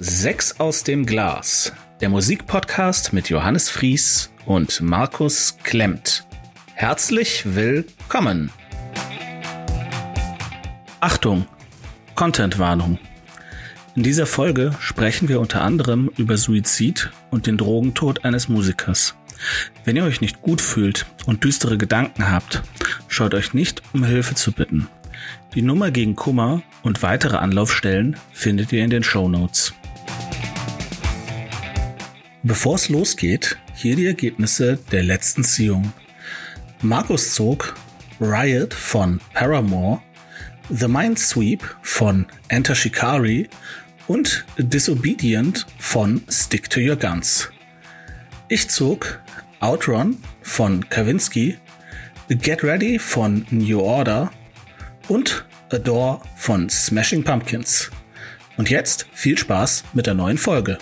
Sechs aus dem Glas, der Musikpodcast mit Johannes Fries und Markus Klemmt. Herzlich willkommen. Achtung, Contentwarnung. In dieser Folge sprechen wir unter anderem über Suizid und den Drogentod eines Musikers. Wenn ihr euch nicht gut fühlt und düstere Gedanken habt, schaut euch nicht um Hilfe zu bitten. Die Nummer gegen Kummer und weitere Anlaufstellen findet ihr in den Show Notes. Bevor es losgeht, hier die Ergebnisse der letzten Ziehung. Markus zog Riot von Paramore, The Mind Sweep von Enter Shikari und Disobedient von Stick to Your Guns. Ich zog Outrun von Kavinsky, Get Ready von New Order und Adore von Smashing Pumpkins. Und jetzt viel Spaß mit der neuen Folge.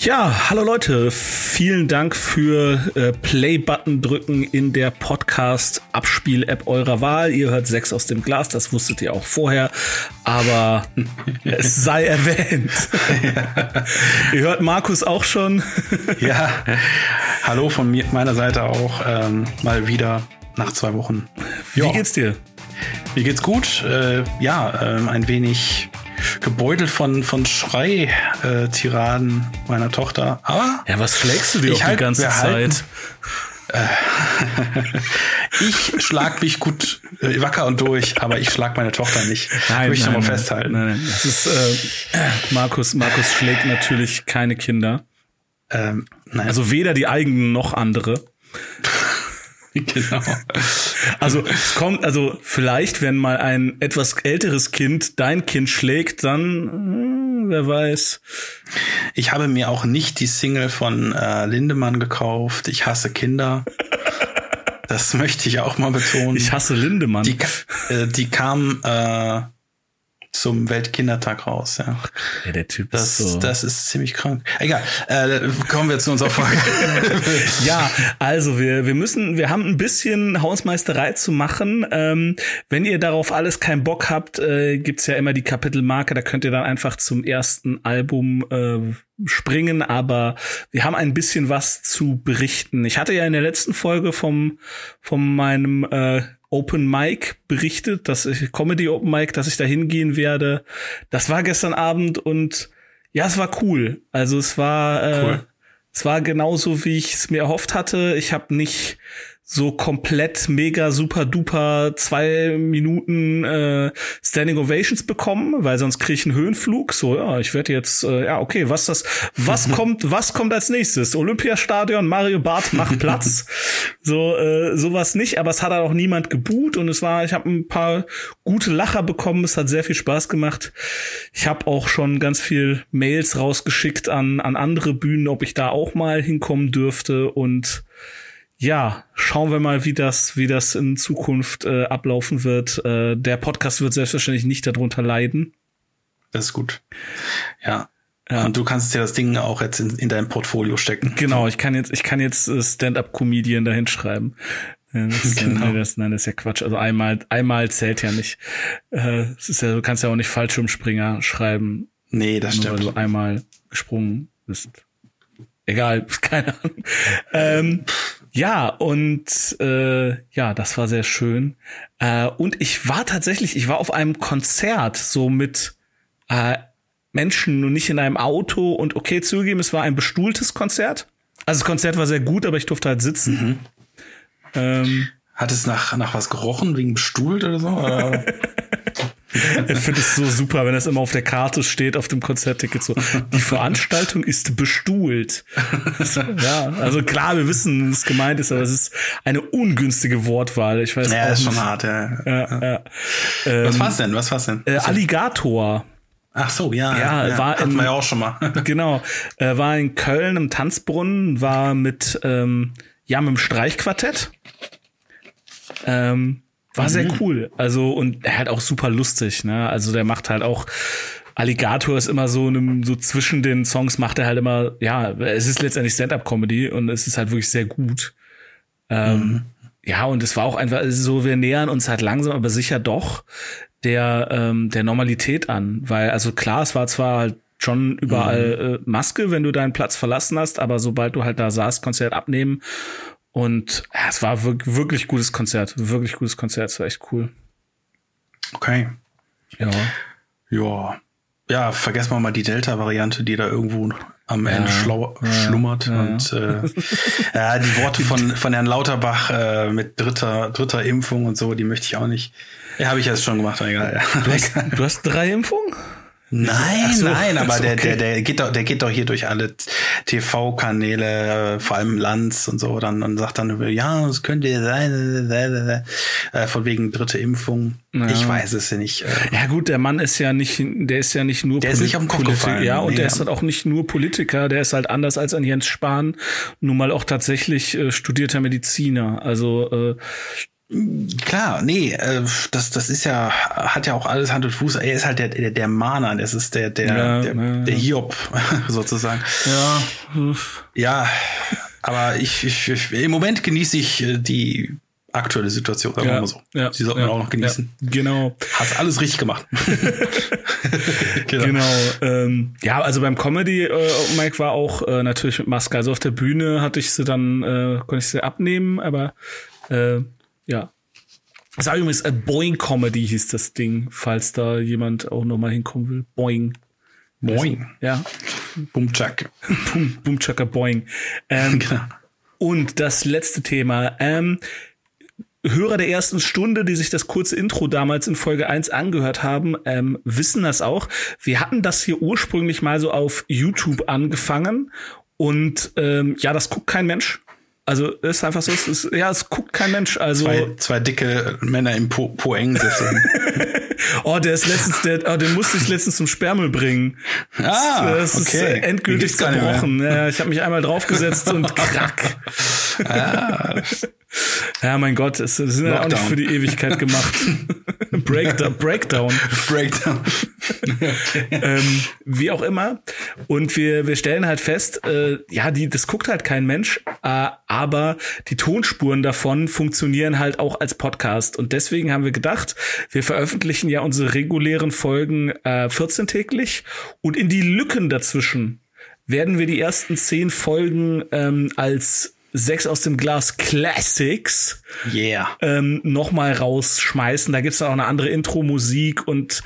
Ja, hallo Leute, vielen Dank für äh, Play-Button drücken in der Podcast-Abspiel-App eurer Wahl. Ihr hört sechs aus dem Glas, das wusstet ihr auch vorher, aber es sei erwähnt. Ja. ihr hört Markus auch schon. ja, hallo von mir, meiner Seite auch ähm, mal wieder nach zwei Wochen. Wie jo. geht's dir? Mir geht's gut. Äh, ja, ähm, ein wenig gebeutelt von, von Schrei-Tiraden äh, meiner Tochter. Aber. Ja, was schlägst du dir auch halt, die ganze Zeit? Äh, ich schlag mich gut äh, wacker und durch, aber ich schlag meine Tochter nicht. Nein, ich mal festhalten. Nein, nein. Das ist, äh, Markus, Markus schlägt natürlich keine Kinder. Ähm, nein. Also weder die eigenen noch andere. genau. Also es kommt, also vielleicht, wenn mal ein etwas älteres Kind dein Kind schlägt, dann hm, wer weiß. Ich habe mir auch nicht die Single von äh, Lindemann gekauft. Ich hasse Kinder. Das möchte ich auch mal betonen. Ich hasse Lindemann. Die, äh, die kam äh, zum Weltkindertag raus. Ja, ja der Typ das, ist so. Das ist ziemlich krank. Egal, äh, kommen wir zu unserer Frage. ja, also wir, wir müssen, wir haben ein bisschen Hausmeisterei zu machen. Ähm, wenn ihr darauf alles keinen Bock habt, äh, gibt's ja immer die Kapitelmarke, da könnt ihr dann einfach zum ersten Album äh, springen, aber wir haben ein bisschen was zu berichten. Ich hatte ja in der letzten Folge vom, von meinem äh, Open Mic berichtet, dass ich Comedy Open Mic, dass ich da hingehen werde. Das war gestern Abend und ja, es war cool. Also es war äh, cool. es war genauso wie ich es mir erhofft hatte. Ich habe nicht so komplett mega super duper zwei Minuten äh, Standing Ovations bekommen, weil sonst kriege ich einen Höhenflug. So, ja, ich werde jetzt, äh, ja, okay, was das, was kommt, was kommt als nächstes? Olympiastadion, Mario Barth macht Platz. so, äh, sowas nicht, aber es hat auch niemand geboot und es war, ich habe ein paar gute Lacher bekommen, es hat sehr viel Spaß gemacht. Ich habe auch schon ganz viel Mails rausgeschickt an, an andere Bühnen, ob ich da auch mal hinkommen dürfte und ja, schauen wir mal, wie das, wie das in Zukunft äh, ablaufen wird. Äh, der Podcast wird selbstverständlich nicht darunter leiden. Das ist gut. Ja. ja. Und du kannst ja das Ding auch jetzt in, in dein Portfolio stecken. Genau, ich kann jetzt, ich kann jetzt äh, Stand-up-Comedian dahin schreiben. Das, genau. nein, das, nein, das ist ja Quatsch. Also einmal, einmal zählt ja nicht. Äh, es ist ja, du kannst ja auch nicht Fallschirmspringer schreiben. Nee, das nur stimmt. Weil du einmal gesprungen bist. Egal, keine Ahnung. Ähm, ja, und äh, ja, das war sehr schön. Äh, und ich war tatsächlich, ich war auf einem Konzert so mit äh, Menschen und nicht in einem Auto. Und okay, zugegeben, es war ein bestuhltes Konzert. Also das Konzert war sehr gut, aber ich durfte halt sitzen. Mhm. Ähm, Hat es nach, nach was gerochen, wegen bestuhlt oder so? Ich finde es so super, wenn das immer auf der Karte steht, auf dem Konzertticket so, die Veranstaltung ist bestuhlt. ja, also klar, wir wissen, was gemeint ist, aber es ist eine ungünstige Wortwahl. Ich weiß ja, ist schon hart, ja. ja, ja. Ähm, was war's denn? Was war's denn? Äh, Alligator. Ach so, ja. Ja, ja war hatten in, wir ja auch schon mal. genau. Äh, war in Köln im Tanzbrunnen, war mit, ähm, ja, mit dem Streichquartett. Ähm, war sehr mhm. cool. Also, und er hat auch super lustig, ne? Also der macht halt auch. Alligator ist immer so einem, so zwischen den Songs macht er halt immer, ja, es ist letztendlich Stand-up-Comedy und es ist halt wirklich sehr gut. Ähm, mhm. Ja, und es war auch einfach so, wir nähern uns halt langsam, aber sicher doch der, ähm, der Normalität an. Weil, also klar, es war zwar halt schon überall äh, Maske, wenn du deinen Platz verlassen hast, aber sobald du halt da saßt, konntest du halt abnehmen. Und ja, es war wirklich, wirklich gutes Konzert. Wirklich gutes Konzert. Es war echt cool. Okay. Ja. Ja. Ja, vergessen wir mal die Delta-Variante, die da irgendwo am Ja, Ende schlau ja, schlummert. ja. Und äh, ja, die Worte von, von Herrn Lauterbach äh, mit dritter, dritter Impfung und so, die möchte ich auch nicht. Ja, habe ich jetzt schon gemacht, egal. Du hast, du hast drei Impfungen? Nein, so, nein, aber der, okay. der, der geht doch, der geht doch hier durch alle TV-Kanäle, äh, vor allem Lanz und so, dann, dann sagt dann, ja, es könnte sein, äh, von wegen dritte Impfung. Ja. Ich weiß es ja nicht. Äh, Ja gut, der Mann ist ja nicht, der ist ja nicht nur Der ist nicht auf den Kopf gefallen. ja, und Nee, der ist halt auch nicht nur Politiker, der ist halt anders als ein Jens Spahn, nun mal auch tatsächlich äh, studierter Mediziner. Also äh, Klar, nee, äh, das, das ist ja, hat ja auch alles Hand und Fuß. Er ist halt der, der, der Mahner, das ist der, der, Ja, der, ja, der. Hiob, sozusagen. ja, Ja, aber ich, ich, ich im Moment genieße ich äh, die aktuelle Situation, sagen wir ja, mal so. ja, Sie sollten ja, auch noch genießen. Ja, genau. Hast alles richtig gemacht. Genau. Ähm, ja, also beim Comedy äh, Mike war auch äh, natürlich mit Maske. Also auf der Bühne hatte ich sie dann, äh, konnte ich sie abnehmen, aber äh, ja. Das war übrigens äh, Boing Comedy hieß das Ding, falls da jemand auch noch mal hinkommen will. Boing. Moin. Ja. Bumchak. Boom, boom chaka boing. Ähm, Genau. und das letzte Thema. Ähm, Hörer der ersten Stunde, die sich das kurze Intro damals in Folge 1 angehört haben, ähm, wissen das auch. Wir hatten das hier ursprünglich mal so auf YouTube angefangen und ähm, ja, das guckt kein Mensch. Also ist einfach so, es ist, ja, es guckt kein Mensch. Also Zwei, zwei dicke Männer im po Poeng-Sessel. oh, der ist letztens, der, oh, den musste ich letztens zum Sperrmel bringen. ah, das ist okay. äh, endgültig gibt's gar nicht mehr. zerbrochen. Ja, ich habe mich einmal draufgesetzt und krack. Ah, Ja, mein Gott, es es sind ja auch nicht für die Ewigkeit gemacht. Breakdown. Breakdown. Breakdown. ähm, wie auch immer. Und wir, wir stellen halt fest, äh, ja, die, das guckt halt kein Mensch, äh, aber die Tonspuren davon funktionieren halt auch als Podcast. Und deswegen haben wir gedacht, wir veröffentlichen ja unsere regulären Folgen äh, 14-täglich und in die Lücken dazwischen werden wir die ersten zehn Folgen ähm, als Sechs aus dem Glas Classics Yeah. ähm, nochmal rausschmeißen. Da gibt's dann auch eine andere Intro-Musik und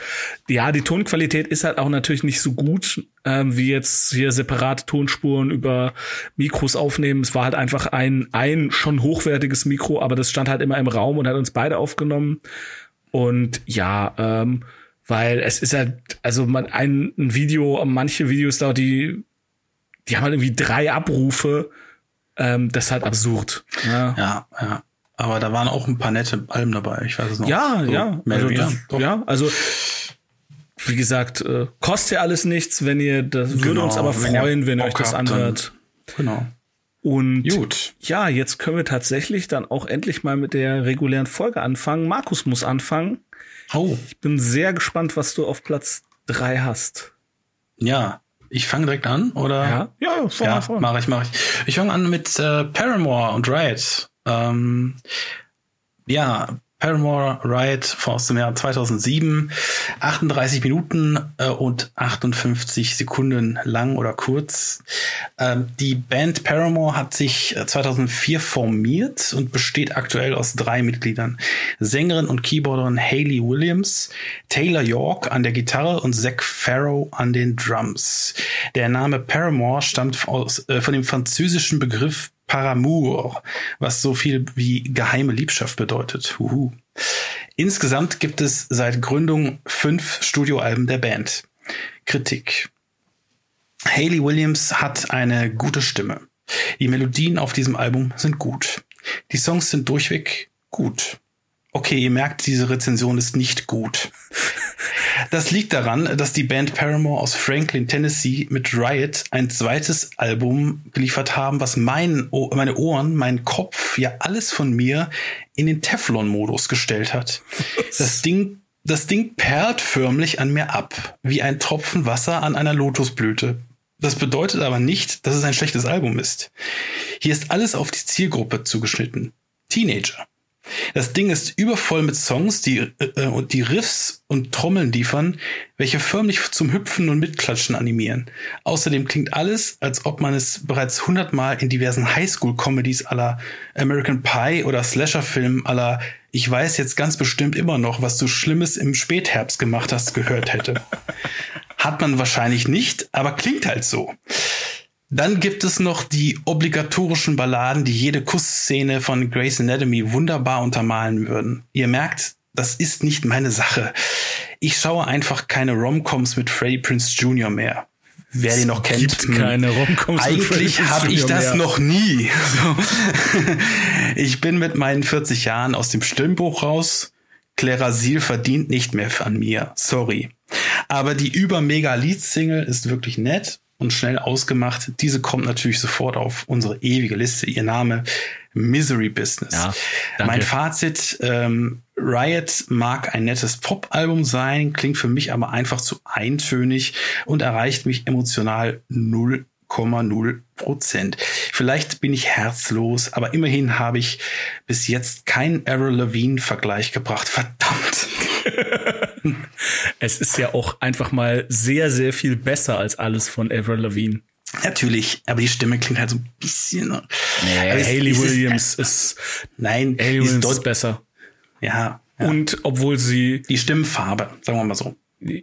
ja, die Tonqualität ist halt auch natürlich nicht so gut, ähm, wie jetzt hier separate Tonspuren über Mikros aufnehmen. Es war halt einfach ein, ein schon hochwertiges Mikro, aber das stand halt immer im Raum und hat uns beide aufgenommen. Und ja, ähm, weil es ist halt, also man, ein, ein Video, manche Videos da, die, die haben halt irgendwie drei Abrufe. Ähm, das ist halt absurd. Ja. Ja, ja. Aber da waren auch ein paar nette Alben dabei. Ich weiß es noch. Ja, So, ja. Also. Doch. ja, also wie gesagt, äh, kostet ja alles nichts, wenn ihr das würde Genau, uns aber wenn ihr freuen, wenn ihr euch das dann- anhört. Genau. Und Gut. ja, jetzt können wir tatsächlich dann auch endlich mal mit der regulären Folge anfangen. Markus muss anfangen. Oh, Ich bin sehr gespannt, was du auf Platz drei hast. ja. Ich fange direkt an, oder? Ja, ja, vor, Ja, vor. mache ich, mache ich. Ich fange an mit äh, Paramore und Riot. Ähm, ja, Paramore Riot aus dem Jahr 2007, 38 Minuten äh, und 58 Sekunden lang oder kurz. Ähm, die Band Paramore hat sich äh, 2004 formiert und besteht aktuell aus drei Mitgliedern. Sängerin und Keyboarderin Hayley Williams, Taylor York an der Gitarre und Zach Farrow an den Drums. Der Name Paramore stammt aus, äh, von dem französischen Begriff Paramour, was so viel wie geheime Liebschaft bedeutet. Huhu. Insgesamt gibt es seit Gründung fünf Studioalben der Band. Kritik. Hayley Williams hat eine gute Stimme. Die Melodien auf diesem Album sind gut. Die Songs sind durchweg gut. Okay, ihr merkt, diese Rezension ist nicht gut. Das liegt daran, dass die Band Paramore aus Franklin, Tennessee mit Riot ein zweites Album geliefert haben, was mein, meine Ohren, mein Kopf, ja alles von mir in den Teflon-Modus gestellt hat. Das Ding, das Ding perlt förmlich an mir ab, wie ein Tropfen Wasser an einer Lotusblüte. Das bedeutet aber nicht, dass es ein schlechtes Album ist. Hier ist alles auf die Zielgruppe zugeschnitten. Teenager. Das Ding ist übervoll mit Songs, die äh, und die Riffs und Trommeln liefern, welche förmlich zum Hüpfen und Mitklatschen animieren. Außerdem klingt alles, als ob man es bereits hundertmal in diversen Highschool-Comedies aller American Pie oder Slasher-Filmen aller Ich weiß jetzt ganz bestimmt immer noch, was du Schlimmes im Spätherbst gemacht hast, gehört hätte. Hat man wahrscheinlich nicht, aber klingt halt so. Dann gibt es noch die obligatorischen Balladen, die jede Kussszene von Grey's Anatomy wunderbar untermalen würden. Ihr merkt, das ist nicht meine Sache. Ich schaue einfach keine Romcoms mit Freddie Prince Jr. mehr. Wer den noch kennt, Gibt keine Romcoms mit Freddie eigentlich habe ich das mehr. noch nie. So. Ich bin mit meinen 40 Jahren aus dem Stimmbruch raus. Clara Seal verdient nicht mehr an mir. Sorry. Aber die über-mega Lead-Single ist wirklich nett und schnell ausgemacht. Diese kommt natürlich sofort auf unsere ewige Liste. Ihr Name Misery Business. Ja, mein Fazit, ähm, Riot mag ein nettes Pop-Album sein, klingt für mich aber einfach zu eintönig und erreicht mich emotional 0,0 Prozent. Vielleicht bin ich herzlos, aber immerhin habe ich bis jetzt keinen Avril Lavigne-Vergleich gebracht. Verdammt. Es ist ja auch einfach mal sehr, sehr viel besser als alles von Avril Lavigne. Natürlich, aber die Stimme klingt halt so ein bisschen. Nee, Aber es- Hayley es ist- Williams ist, Nein, Hayley ist Williams ist besser. ja, ja. Und obwohl sie, die Stimmfarbe, sagen wir mal so.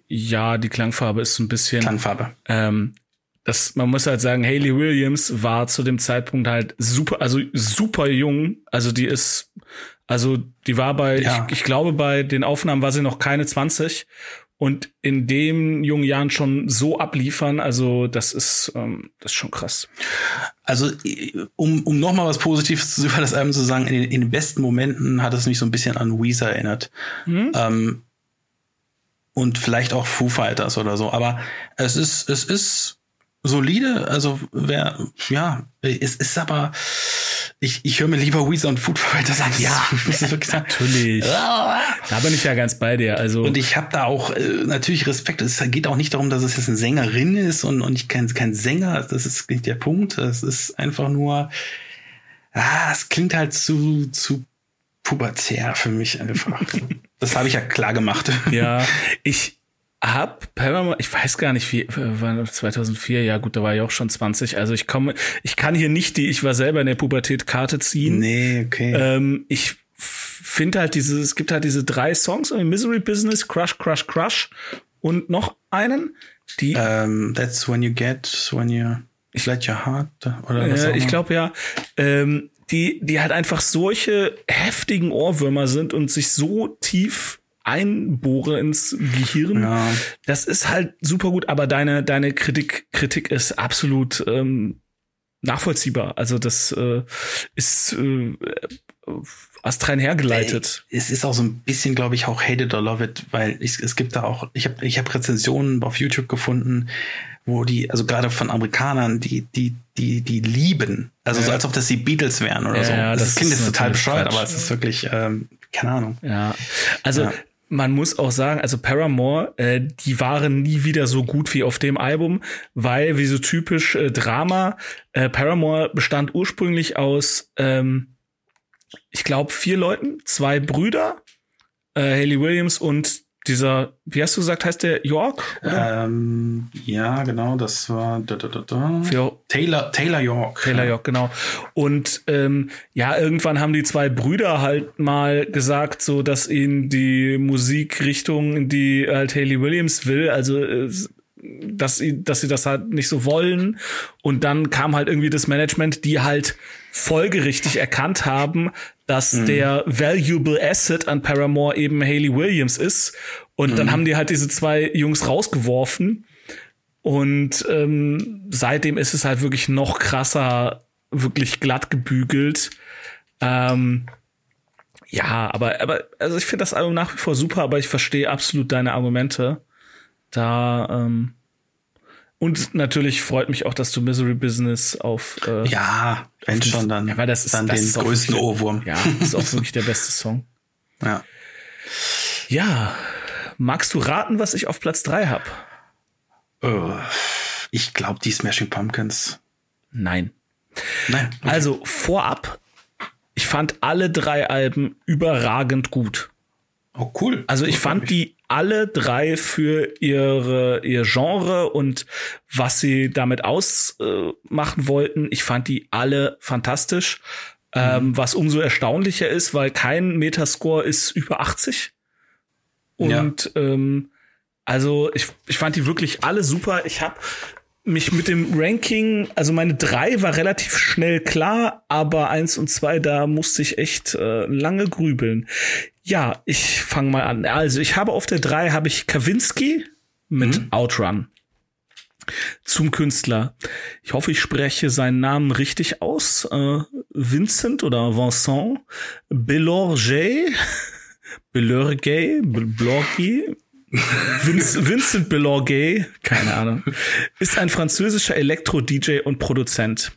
ja, die Klangfarbe ist so ein bisschen, Klangfarbe. ähm, das, man muss halt sagen, Hayley Williams war zu dem Zeitpunkt halt super, also super jung. Also die ist, also die war bei, Ja. ich, ich glaube, bei den Aufnahmen war sie noch keine 20 und in den jungen Jahren schon so abliefern, also das ist, ähm, das ist schon krass. Also, um, um nochmal was Positives zu- über das Album zu sagen, in den, in den besten Momenten hat es mich so ein bisschen an Weezer erinnert. Ähm, und vielleicht auch Foo Fighters oder so. Aber es ist, es ist solide. Also, wer, ja, es ist aber, ich, ich höre mir lieber Weezer und Foo Fighters an. Ja, Natürlich. Da bin ich ja ganz bei dir. Also Und ich habe da auch äh, natürlich Respekt. Es geht auch nicht darum, dass es jetzt eine Sängerin ist und, und ich kein, kein Sänger. Das ist nicht der Punkt. Es ist einfach nur, ah, es klingt halt zu, zu pubertär für mich einfach. das habe ich ja klar gemacht. Ja, ich hab Paramore, ich weiß gar nicht wie, war das 2004, ja gut, da war ich auch schon 20, also ich komme, ich kann hier nicht die, ich war selber in der Pubertät Karte ziehen. Nee, okay. Ähm, ich finde halt diese, es gibt halt diese drei Songs, Misery Business, Crush, Crush, Crush und noch einen, die, ähm, that's when you get, when you let your heart, oder was äh, ich glaube ja, ähm, die, die halt einfach solche heftigen Ohrwürmer sind und sich so tief einbohren ins Gehirn. Ja. Das ist halt super gut, aber deine, deine Kritik, Kritik ist absolut ähm, nachvollziehbar. Also das äh, ist äh, astrein hergeleitet. Es ist auch so ein bisschen, glaube ich, auch Hate it or Love it, weil ich, es gibt da auch, ich habe ich hab Rezensionen auf YouTube gefunden, wo die, also gerade von Amerikanern, die, die, die, die lieben. Also so Ja. als ob das die Beatles wären oder Ja, so. das, das klingt jetzt total bescheuert, Quatsch. aber es ist wirklich, ähm, keine Ahnung. Ja, also Ja. Man muss auch sagen, also Paramore, äh, die waren nie wieder so gut wie auf dem Album, weil wie so typisch äh, Drama, äh, Paramore bestand ursprünglich aus, ähm, ich glaube, vier Leuten, zwei Brüder, äh, Haley Williams und dieser, wie hast du gesagt, heißt der York? Ähm, ja, genau, das war da, da, da, da. Taylor, Taylor York. Taylor York, genau. Und ähm, ja, irgendwann haben die zwei Brüder halt mal gesagt, so dass ihnen die Musikrichtung, in die halt Haley Williams will, also äh, dass sie, dass sie das halt nicht so wollen. Und dann kam halt irgendwie das Management, die halt folgerichtig erkannt haben, dass der valuable asset an Paramore eben Haley Williams ist. Und dann haben die halt diese zwei Jungs rausgeworfen. Und ähm, seitdem ist es halt wirklich noch krasser, wirklich glatt gebügelt. Ähm, ja, aber, aber, also ich finde das Album nach wie vor super, aber ich verstehe absolut deine Argumente. Da, ähm, und natürlich freut mich auch, dass du Misery Business auf äh, Ja, wenn schon, dann, Ja, weil das ist- dann das den ist größten wirklich- Ohrwurm. Ja, ist auch wirklich der beste Song. ja. Ja, magst du raten, was ich auf Platz drei hab? Äh, Ich glaube, die Smashing Pumpkins. Nein. Nein. Also vorab, ich fand alle drei Alben überragend gut. Oh, cool. Also ich fand die alle drei für ihre, ihr Genre und was sie damit ausmachen äh, wollten. Ich fand die alle fantastisch. Mhm. Ähm, was umso erstaunlicher ist, weil kein Metascore ist über 80. Und ja. ähm, also ich, ich fand die wirklich alle super. Ich habe mich mit dem Ranking, also meine drei war relativ schnell klar, aber eins und zwei, da musste ich echt äh, lange grübeln. Ja, ich fange mal an. Also ich habe auf der drei habe ich Kawinski mit mhm. Outrun zum Künstler. Ich hoffe, ich spreche seinen Namen richtig aus. Äh, Vincent oder Vincent Belorge, Belorge, Belorge, Vincent Belorgay, keine Ahnung, ist ein französischer Elektro-DJ und Produzent.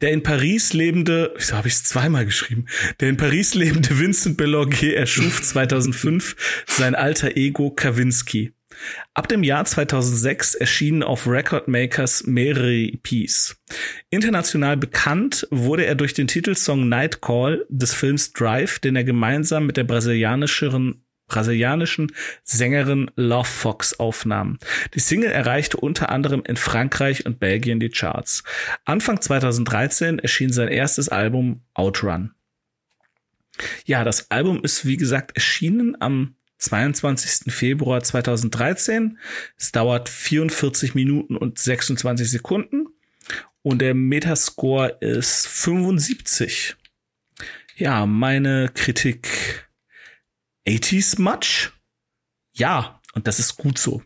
Der in Paris lebende, wieso habe ich es zweimal geschrieben? Der in Paris lebende Vincent Belorgay erschuf 2005 sein alter Ego Kavinsky. Ab dem Jahr 2006 erschienen auf Record Makers mehrere EPs. International bekannt wurde er durch den Titelsong Night Call des Films Drive, den er gemeinsam mit der brasilianischen brasilianischen Sängerin Love Fox aufnahm. Die Single erreichte unter anderem in Frankreich und Belgien die Charts. Anfang 2013 erschien sein erstes Album Outrun. Ja, das Album ist wie gesagt erschienen am 22. Februar 2013. Es dauert 44 Minuten und 26 Sekunden und der Metascore ist 75. Ja, meine Kritik 80s much? Ja, und das ist gut so.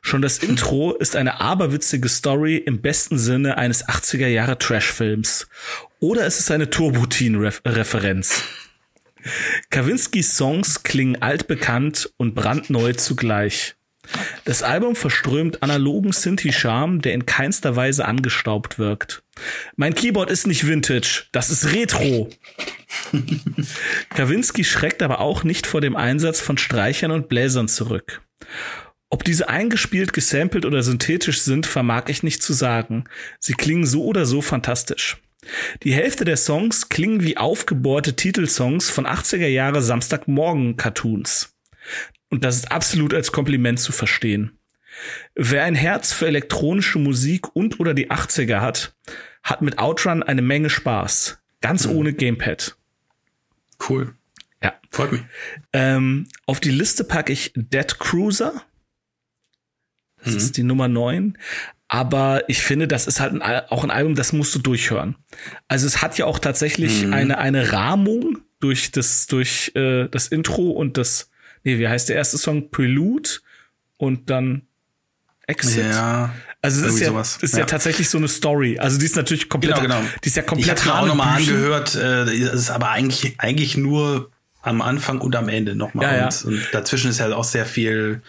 Schon das Intro ist eine aberwitzige Story im besten Sinne eines 80er Jahre Trash-Films. Oder es ist eine Turbotin-Referenz. Kawinskis Songs klingen altbekannt und brandneu zugleich. Das Album verströmt analogen Synthi-Charme, der in keinster Weise angestaubt wirkt. Mein Keyboard ist nicht Vintage, das ist Retro. Kawinski schreckt aber auch nicht vor dem Einsatz von Streichern und Bläsern zurück. Ob diese eingespielt, gesampelt oder synthetisch sind, vermag ich nicht zu sagen. Sie klingen so oder so fantastisch. Die Hälfte der Songs klingen wie aufgebohrte Titelsongs von 80er Jahre Samstagmorgen-Cartoons. Und das ist absolut als Kompliment zu verstehen. Wer ein Herz für elektronische Musik und oder die 80er hat, hat mit Outrun eine Menge Spaß. Ganz mhm. ohne Gamepad. Cool. Ja. Freut mich. Ähm, auf die Liste packe ich Dead Cruiser. Das mhm. ist die Nummer 9. Aber ich finde, das ist halt ein, auch ein Album, das musst du durchhören. Also es hat ja auch tatsächlich mhm. eine, eine Rahmung durch das, durch äh, das Intro und das, nee, wie heißt der erste Song? Prelude und dann Exit. Ja. Also es ist, ja, sowas. ist ja. ja. tatsächlich so eine Story. Also die ist natürlich komplett, genau, genau. die ist ja komplett. Ich habe auch nochmal angehört. Äh, es ist aber eigentlich eigentlich nur am Anfang und am Ende nochmal. Ja, ja. Und, und dazwischen ist halt auch sehr viel.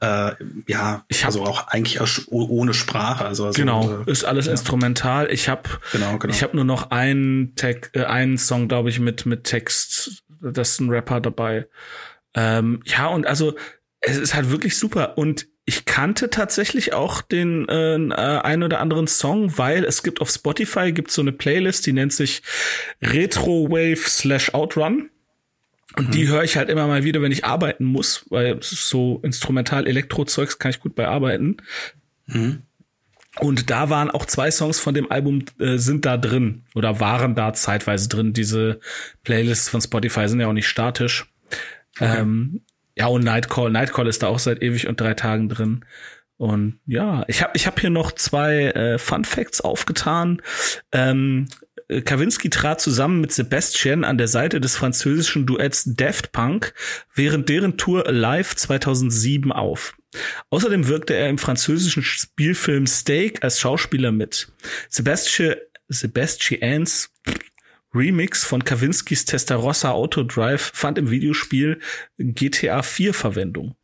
Äh, ja, ich hab, also auch eigentlich auch ohne Sprache. Also, also genau, äh, ist alles ja. instrumental. Ich habe genau, genau. ich habe nur noch einen Tag, äh, einen Song, glaube ich, mit mit Text. Das ist ein Rapper dabei. Ähm, ja und also es ist halt wirklich super und ich kannte tatsächlich auch den äh, äh, ein oder anderen Song, weil es gibt auf Spotify gibt so eine Playlist, die nennt sich Retro Wave slash Outrun. Und mhm. die höre ich halt immer mal wieder, wenn ich arbeiten muss, weil so instrumental Elektro-Zeugs kann ich gut bei arbeiten. Mhm. Und da waren auch zwei Songs von dem Album äh, sind da drin oder waren da zeitweise drin. Diese Playlists von Spotify sind ja auch nicht statisch. Okay. Ähm, ja, und Nightcall. Nightcall ist da auch seit ewig und drei Tagen drin. Und ja, ich habe ich hab hier noch zwei äh, Fun Facts aufgetan. Ähm, Kawinski trat zusammen mit Sebastian an der Seite des französischen Duetts Daft Punk während deren Tour Alive 2007 auf. Außerdem wirkte er im französischen Spielfilm Steak als Schauspieler mit. Sebastian, Sebastians Remix von Kawinskis Testarossa Auto Drive fand im Videospiel GTA 4 Verwendung.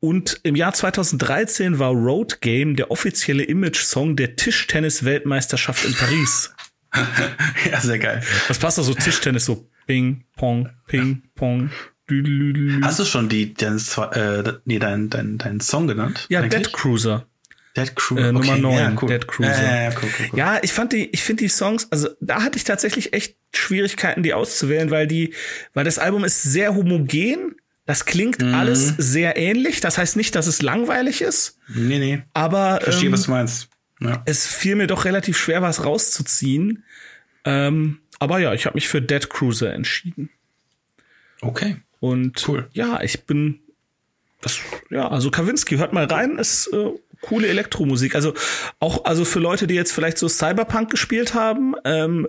Und im Jahr 2013 war Road Game der offizielle Image-Song der Tischtennis-Weltmeisterschaft in Paris. ja, sehr geil. Was passt da so Tischtennis, so Ping, Pong, Ping, Pong. Hast du schon die, dein, äh, nee, dein, dein, dein Song genannt? Ja, eigentlich? Dead Cruiser. Dead Cruiser. Äh, Nummer okay, 9, ja, cool. Dead Cruiser. Ja, cool, cool, ja ich fand die, ich finde die Songs, also da hatte ich tatsächlich echt Schwierigkeiten, die auszuwählen, weil die, weil das Album ist sehr homogen. Das klingt mhm. alles sehr ähnlich. Das heißt nicht, dass es langweilig ist. Nee, nee. Aber verstehe, ähm, was du meinst. Ja. Es fiel mir doch relativ schwer, was rauszuziehen. Ähm, aber ja, ich habe mich für Dead Cruiser entschieden. Okay. Und cool. ja, ich bin das, ja, also Kawinski, hört mal rein, ist äh, coole Elektromusik. Also auch, also für Leute, die jetzt vielleicht so Cyberpunk gespielt haben, ähm,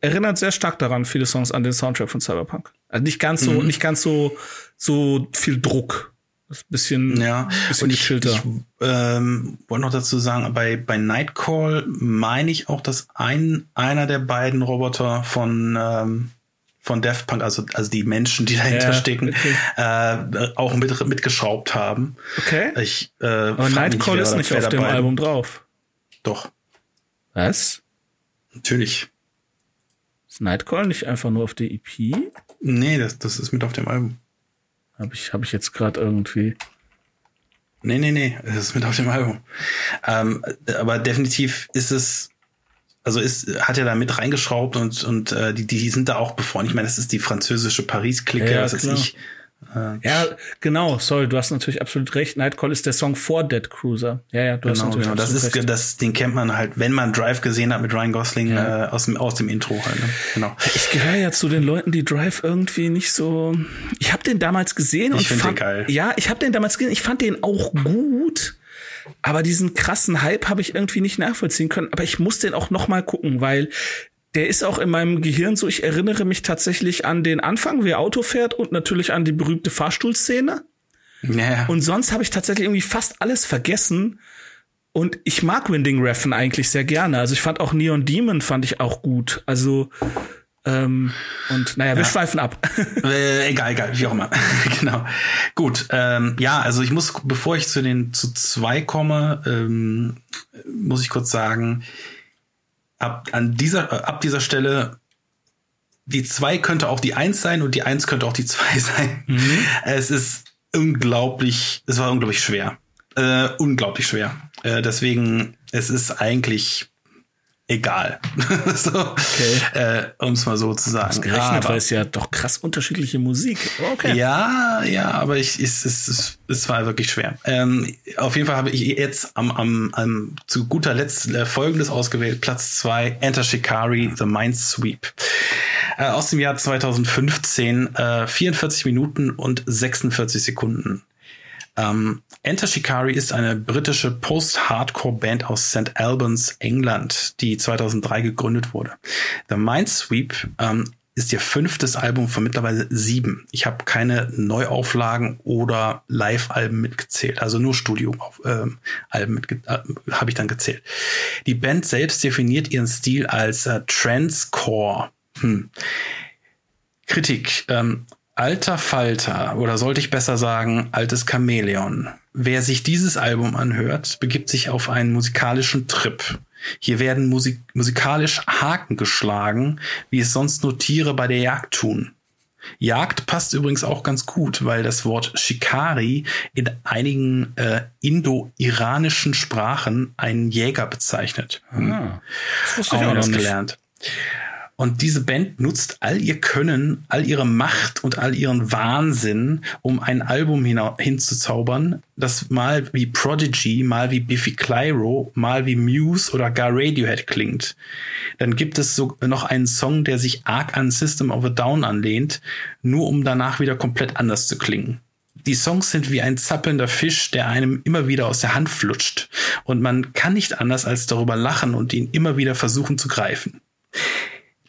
erinnert sehr stark daran, viele Songs an den Soundtrack von Cyberpunk. Also nicht ganz so, mhm. nicht ganz so, so viel Druck. Das bisschen, ja, bisschen und ich, ich ähm, wollte noch dazu sagen, bei, bei Nightcall meine ich auch, dass ein, einer der beiden Roboter von, ähm, von Daft Punk, also, also die Menschen, die dahinter ja, stecken, okay. äh, auch mit, mitgeschraubt haben. Okay. Ich, äh, Aber Nightcall ist nicht auf dem Album drauf. Doch. Was? Natürlich. Ist Nightcall nicht einfach nur auf der EP? Nee, das, das ist mit auf dem Album. Habe ich, hab ich jetzt gerade irgendwie. Nee, nee, nee, das ist mit auf dem Album. Ähm, aber definitiv ist es also ist, hat er da mit reingeschraubt und, und äh, die, die sind da auch befreundet. Ich meine, das ist die französische Paris-Clique, ja, was weiß ich. Äh, ja, genau, sorry, du hast natürlich absolut recht. Nightcall ist der Song vor Dead Cruiser. Ja, ja, du genau, hast natürlich genau. Das ist, recht. das, den kennt man halt, wenn man Drive gesehen hat mit Ryan Gosling ja. äh, aus dem aus dem Intro halt. Ne? Genau. Ich gehöre ja zu den Leuten, die Drive irgendwie nicht so. Ich habe den damals gesehen ich und fand den geil. Ja, ich habe den damals gesehen. Ich fand den auch gut. Aber diesen krassen Hype habe ich irgendwie nicht nachvollziehen können. Aber ich muss den auch noch mal gucken, weil der ist auch in meinem Gehirn so. Ich erinnere mich tatsächlich an den Anfang, wie er Auto fährt und natürlich an die berühmte Fahrstuhlszene. Ja. Und sonst habe ich tatsächlich irgendwie fast alles vergessen. Und ich mag Winding Refn eigentlich sehr gerne. Also ich fand auch Neon Demon fand ich auch gut. Also ähm, und naja, wir ja. schweifen ab. Äh, egal, egal, wie auch immer. genau. Gut. Ähm, ja, also ich muss, bevor ich zu den zu zwei komme, ähm, muss ich kurz sagen, ab an dieser, ab dieser Stelle die zwei könnte auch die eins sein und die eins könnte auch die zwei sein. Mhm. Es ist unglaublich, es war unglaublich schwer. Äh, unglaublich schwer. Äh, deswegen, es ist eigentlich egal. so, okay. äh, um es mal so zu sagen. Gerechnet, weil es ja doch krass unterschiedliche Musik. Okay. Ja, ja, aber ich, es, es, es war wirklich schwer. Ähm, auf jeden Fall habe ich jetzt am, am, am zu guter Letzt äh, folgendes ausgewählt. Platz zwei Enter Shikari, The Mind Sweep. Äh, aus dem Jahr 2015, äh, 44 Minuten und 46 Sekunden. Ähm, Enter Shikari ist eine britische Post-Hardcore-Band aus St. Albans, England, die 2003 gegründet wurde. The Mindsweep ähm, ist ihr fünftes Album von mittlerweile sieben. Ich habe keine Neuauflagen oder Live-Alben mitgezählt, also nur Studio-Alben äh, habe ich dann gezählt. Die Band selbst definiert ihren Stil als äh, Transcore. Hm. Kritik. Ähm, Alter Falter, oder sollte ich besser sagen, altes Chamäleon. Wer sich dieses Album anhört, begibt sich auf einen musikalischen Trip. Hier werden Musik musikalisch Haken geschlagen, wie es sonst nur Tiere bei der Jagd tun. Jagd passt übrigens auch ganz gut, weil das Wort Shikari in einigen äh, indo-iranischen Sprachen einen Jäger bezeichnet. Ah, das wusste ich auch, auch noch gelernt. Und diese Band nutzt all ihr Können, all ihre Macht und all ihren Wahnsinn, um ein Album hinzuzaubern, das mal wie Prodigy, mal wie Biffy Clyro, mal wie Muse oder gar Radiohead klingt. Dann gibt es so noch einen Song, der sich arg an System of a Down anlehnt, nur um danach wieder komplett anders zu klingen die Songs sind wie ein zappelnder Fisch, der einem immer wieder aus der Hand flutscht. Und man kann nicht anders als darüber lachen und ihn immer wieder versuchen zu greifen.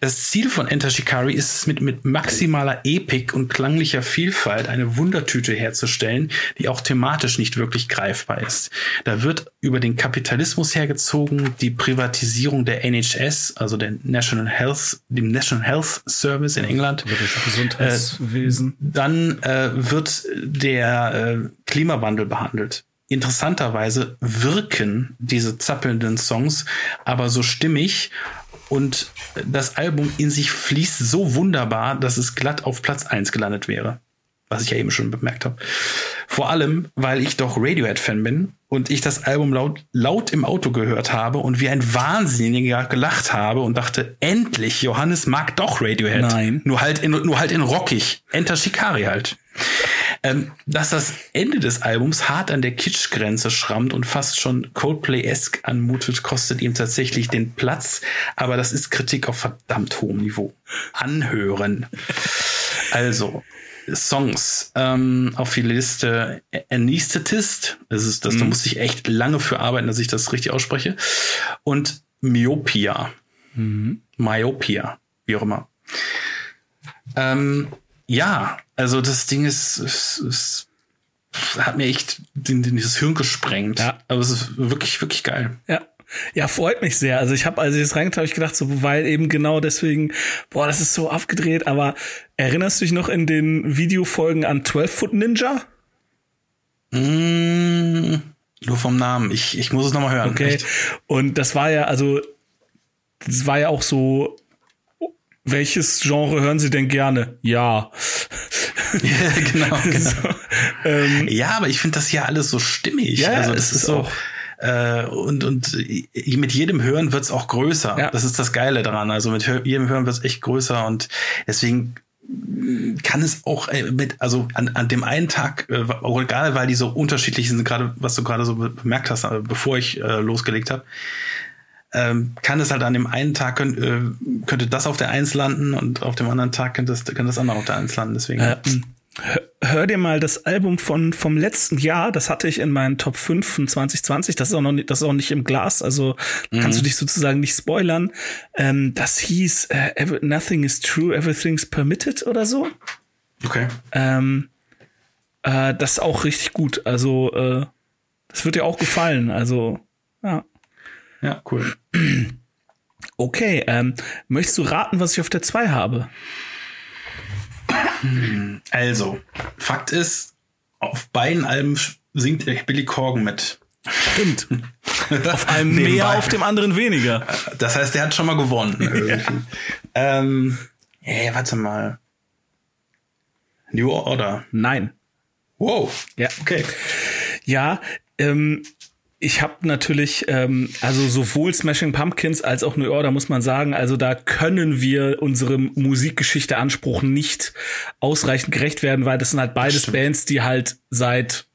Das Ziel von Enter Shikari ist es, mit, mit maximaler Epik und klanglicher Vielfalt eine Wundertüte herzustellen, die auch thematisch nicht wirklich greifbar ist. Da wird über den Kapitalismus hergezogen, die Privatisierung der NHS, also der National Health, dem National Health Service in England. Gesundheitswesen. Äh, dann äh, wird der äh, Klimawandel behandelt. Interessanterweise wirken diese zappelnden Songs aber so stimmig und das Album in sich fließt so wunderbar, dass es glatt auf Platz 1 gelandet wäre. Was ich ja eben schon bemerkt habe. Vor allem, weil ich doch Radiohead-Fan bin und ich das Album laut, laut im Auto gehört habe und wie ein Wahnsinniger gelacht habe und dachte, endlich, Johannes mag doch Radiohead. Nein. Nur halt in, nur halt in rockig. Enter Shikari halt. Ähm, dass das Ende des Albums hart an der Kitschgrenze schrammt und fast schon Coldplay-esque anmutet, kostet ihm tatsächlich den Platz. Aber das ist Kritik auf verdammt hohem Niveau. Anhören. Also, Songs ähm, auf die Liste Anesthetist. Das ist das, mhm. da musste ich echt lange für arbeiten, dass ich das richtig ausspreche. Und Myopia. Mhm. Myopia, wie auch immer. Ähm, ja, also das Ding ist, ist, ist hat mir echt den, den, dieses Hirn gesprengt. Ja. Aber es ist wirklich, wirklich geil. Ja. Ja, freut mich sehr. Also ich habe, als ich das reingetan habe, ich gedacht, so, weil eben genau deswegen, boah, das ist so abgedreht. Aber erinnerst du dich noch in den Videofolgen an 12 Foot Ninja? Mm, nur vom Namen. Ich, ich muss es nochmal hören. Okay. Echt? Und das war ja, also, das war ja auch so, welches Genre hören Sie denn gerne? Ja. ja, genau. genau. so, ähm, ja, aber ich finde das ja alles so stimmig. Ja, also das ist so. Auch äh, und, und mit jedem Hören wird's auch größer. Ja. Das ist das Geile daran. Also mit jedem Hören wird's echt größer und deswegen kann es auch äh, mit, also an, an dem einen Tag, äh, egal weil die so unterschiedlich sind, gerade was du gerade so bemerkt hast, äh, bevor ich äh, losgelegt habe, ähm, kann es halt an dem einen Tag könnt, äh, könnte das auf der Eins landen und auf dem anderen Tag könnte das, könnte das andere auf der Eins landen. Deswegen. Äh, hör dir mal das Album von vom letzten Jahr, das hatte ich in meinen Top 5 von 2020, das ist auch noch nicht, das ist auch nicht im Glas, also mhm. kannst du dich sozusagen nicht spoilern. Ähm, das hieß äh, Nothing is True, Everything's Permitted oder so. Okay. Ähm, äh, das ist auch richtig gut, also äh, das wird dir auch gefallen, also ja. Ja, cool. Okay, ähm, möchtest du raten, was ich auf der 2 habe? Also, Fakt ist, auf beiden Alben singt Billy Corgan mit. Stimmt. auf einem mehr, auf dem anderen weniger. Das heißt, der hat schon mal gewonnen. ja. ähm, hey, warte mal. New Order. Nein. Wow. Ja. Okay. Ja, ähm, ich habe natürlich, ähm, also sowohl Smashing Pumpkins als auch New Order muss man sagen, also da können wir unserem Musikgeschichte Anspruch nicht ausreichend gerecht werden, weil das sind halt beides Bands, die halt seit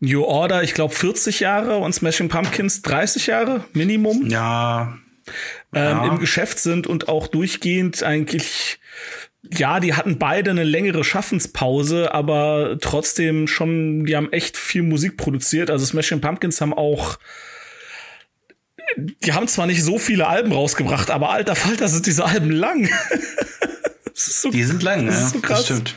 New Order, ich glaube 40 Jahre und Smashing Pumpkins 30 Jahre Minimum. Ja. Ähm, ja. Im Geschäft sind und auch durchgehend eigentlich ja, die hatten beide eine längere Schaffenspause, aber trotzdem schon, die haben echt viel Musik produziert. Also Smashing Pumpkins haben auch, die haben zwar nicht so viele Alben rausgebracht, aber alter Falter sind diese Alben lang. So, die sind lang, das ja. Ist so krass. Das stimmt.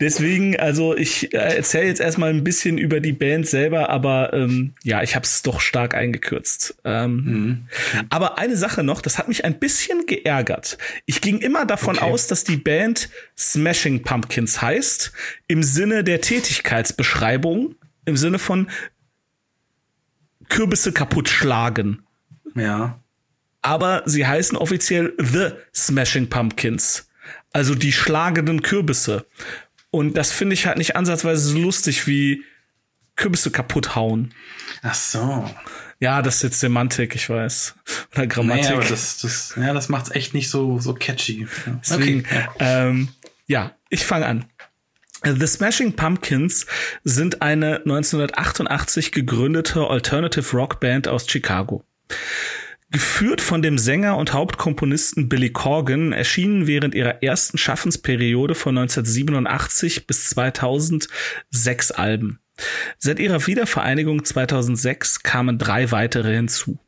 Deswegen, also ich äh, erzähle jetzt erstmal ein bisschen über die Band selber, aber ähm, ja, ich habe es doch stark eingekürzt. Ähm, mhm. Aber eine Sache noch, das hat mich ein bisschen geärgert. Ich ging immer davon okay. aus, dass die Band Smashing Pumpkins heißt, im Sinne der Tätigkeitsbeschreibung, im Sinne von Kürbisse kaputt schlagen. Ja. Aber sie heißen offiziell The Smashing Pumpkins. Also die schlagenden Kürbisse. Und das finde ich halt nicht ansatzweise so lustig wie Kürbisse kaputt hauen. Ach so. Ja, das ist jetzt Semantik, ich weiß. Oder Grammatik. Naja, aber das, das, ja, das macht's echt nicht so, so catchy. Deswegen, okay. Ja, ähm, ja ich fange an. The Smashing Pumpkins sind eine 1988 gegründete Alternative Rock Band aus Chicago. Geführt von dem Sänger und Hauptkomponisten Billy Corgan erschienen während ihrer ersten Schaffensperiode von 1987 bis 2000 sechs Alben. Seit ihrer Wiedervereinigung 2006 kamen drei weitere hinzu.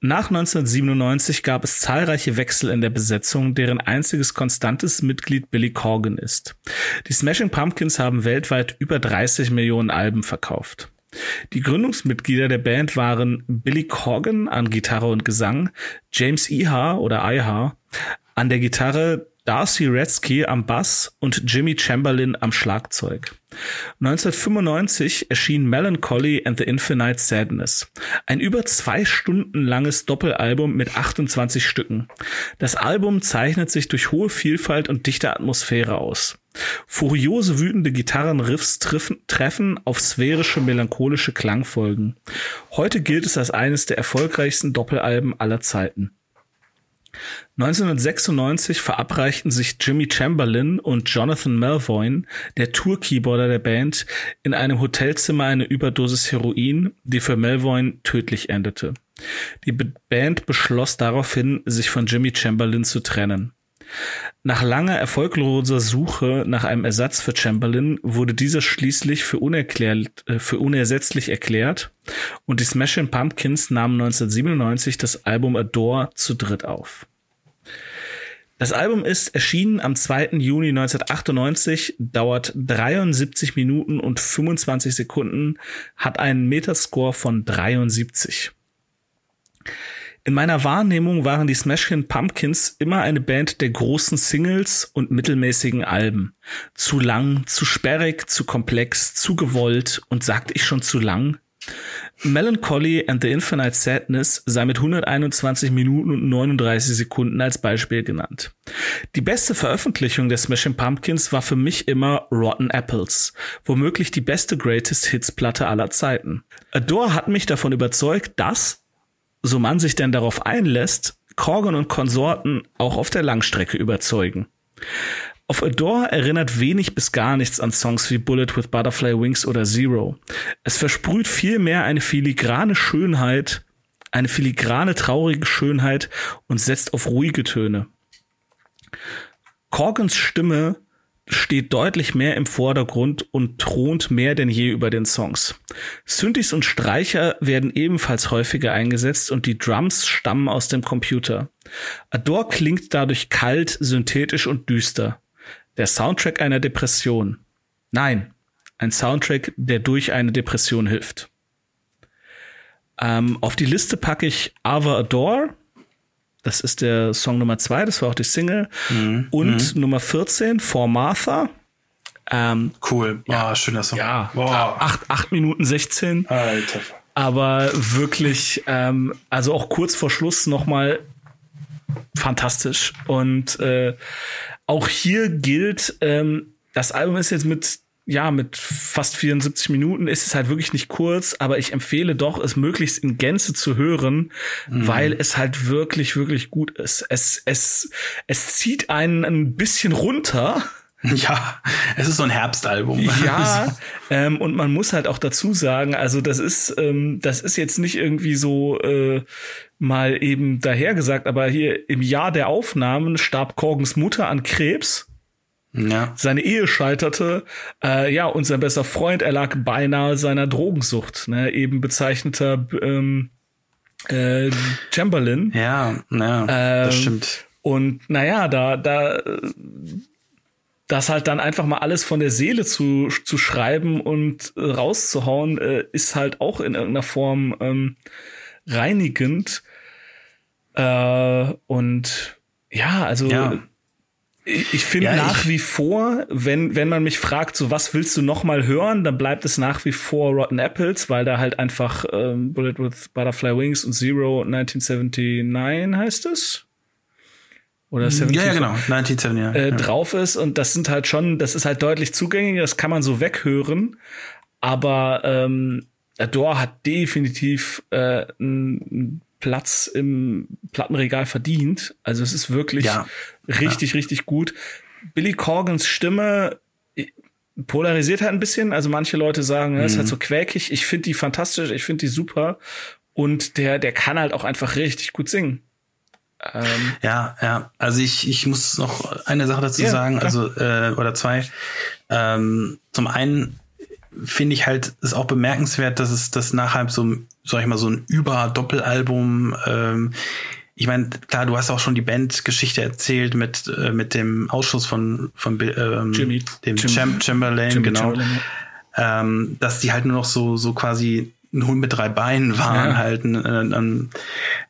Nach 1997 gab es zahlreiche Wechsel in der Besetzung, deren einziges konstantes Mitglied Billy Corgan ist. Die Smashing Pumpkins haben weltweit über 30 Millionen Alben verkauft. Die Gründungsmitglieder der Band waren Billy Corgan an Gitarre und Gesang, James Iha oder Iha an der Gitarre Darcy Redsky am Bass und Jimmy Chamberlain am Schlagzeug. 1995 erschien Melancholy and the Infinite Sadness, ein über zwei Stunden langes Doppelalbum mit 28 Stücken. Das Album zeichnet sich durch hohe Vielfalt und dichte Atmosphäre aus. Furiose, wütende Gitarrenriffs treffen, auf sphärische, melancholische Klangfolgen. Heute gilt es als eines der erfolgreichsten Doppelalben aller Zeiten. 1996 verabreichten sich Jimmy Chamberlain und Jonathan Melvoin, der Tour-Keyboarder der Band, in einem Hotelzimmer eine Überdosis Heroin, die für Melvoin tödlich endete. Die Band beschloss daraufhin, sich von Jimmy Chamberlain zu trennen. Nach langer erfolgloser Suche nach einem Ersatz für Chamberlain wurde dieser schließlich für, unerklärt, äh, für unersetzlich erklärt und die Smashing Pumpkins nahmen 1997 das Album Adore zu dritt auf. Das Album ist erschienen am 2. Juni 1998, dauert 73 Minuten und 25 Sekunden, hat einen Metascore von 73. In meiner Wahrnehmung waren die Smashing Pumpkins immer eine Band der großen Singles und mittelmäßigen Alben. Zu lang, zu sperrig, zu komplex, zu gewollt und sagte ich schon zu lang? Melancholy and the Infinite Sadness sei mit 121 Minuten und 39 Sekunden als Beispiel genannt. Die beste Veröffentlichung der Smashing Pumpkins war für mich immer Rotten Apples, womöglich die beste Greatest Hits Platte aller Zeiten. Adore hat mich davon überzeugt, dass so man sich denn darauf einlässt, Corgan und Konsorten auch auf der Langstrecke überzeugen. Auf Adore erinnert wenig bis gar nichts an Songs wie Bullet with Butterfly Wings oder Zero. Es versprüht vielmehr eine filigrane Schönheit, eine filigrane traurige Schönheit und setzt auf ruhige Töne. Corgans Stimme steht deutlich mehr im Vordergrund und thront mehr denn je über den Songs. Synthes und Streicher werden ebenfalls häufiger eingesetzt und die Drums stammen aus dem Computer. Adore klingt dadurch kalt, synthetisch und düster. Der Soundtrack einer Depression. Nein, ein Soundtrack, der durch eine Depression hilft. Ähm, auf die Liste packe ich Ava Adore, das ist der Song Nummer zwei, das war auch die Single. Mhm. Und mhm. Nummer 14, For Martha. Ähm, cool. Ja, oh, schöner Song. Ja, wow. acht, acht Minuten 16. Alter. Aber wirklich, ähm, also auch kurz vor Schluss nochmal fantastisch. Und äh, auch hier gilt, ähm, das Album ist jetzt mit ja, mit fast 74 Minuten ist es halt wirklich nicht kurz, aber ich empfehle doch, es möglichst in Gänze zu hören, mhm. weil es halt wirklich, wirklich gut ist. Es, es, es zieht einen ein bisschen runter. Ja, es ist so ein Herbstalbum. Ja, ähm, und man muss halt auch dazu sagen, also das ist, ähm, das ist jetzt nicht irgendwie so äh, mal eben dahergesagt, aber hier im Jahr der Aufnahmen starb Korgens Mutter an Krebs. Ja. Seine Ehe scheiterte, äh, ja, und sein bester Freund erlag beinahe seiner Drogensucht, ne, eben bezeichneter ähm, äh, Chamberlain. Ja, ja, ähm, das stimmt. Und naja, da, da, das halt dann einfach mal alles von der Seele zu, zu schreiben und rauszuhauen, äh, ist halt auch in irgendeiner Form ähm, reinigend. Äh, und ja, also ja ich finde ja, nach wie vor, wenn, wenn man mich fragt, so was willst du noch mal hören, dann bleibt es nach wie vor Rotten Apples, weil da halt einfach ähm, Bullet with Butterfly Wings und Zero 1979 heißt es. Oder 70, ja, ja, genau, 1979, ja. Äh, drauf ist und das sind halt schon, das ist halt deutlich zugänglicher, das kann man so weghören, aber ähm, Adore hat definitiv äh, ein Platz im Plattenregal verdient. Also es ist wirklich ja. richtig, ja. richtig gut. Billy Corgans Stimme polarisiert halt ein bisschen. Also manche Leute sagen, er ist halt mhm. so quäkig. Ich finde die fantastisch, ich finde die super. Und der, der kann halt auch einfach richtig gut singen. Ähm, ja, ja. Also ich, ich muss noch eine Sache dazu ja, sagen, klar. also äh, oder zwei. Ähm, zum einen finde ich halt, ist auch bemerkenswert, dass es das nachher so, sag ich mal, so ein Über-Doppelalbum, ähm, ich meine, klar, du hast auch schon die Bandgeschichte erzählt mit, äh, mit dem Ausschuss von, von ähm, Jimmy. dem Jim, Cham Chamberlain, Jimmy genau. Chamberlain. Ähm, dass die halt nur noch so, so quasi ein Hund mit drei Beinen waren ja. halt. Äh, ähm,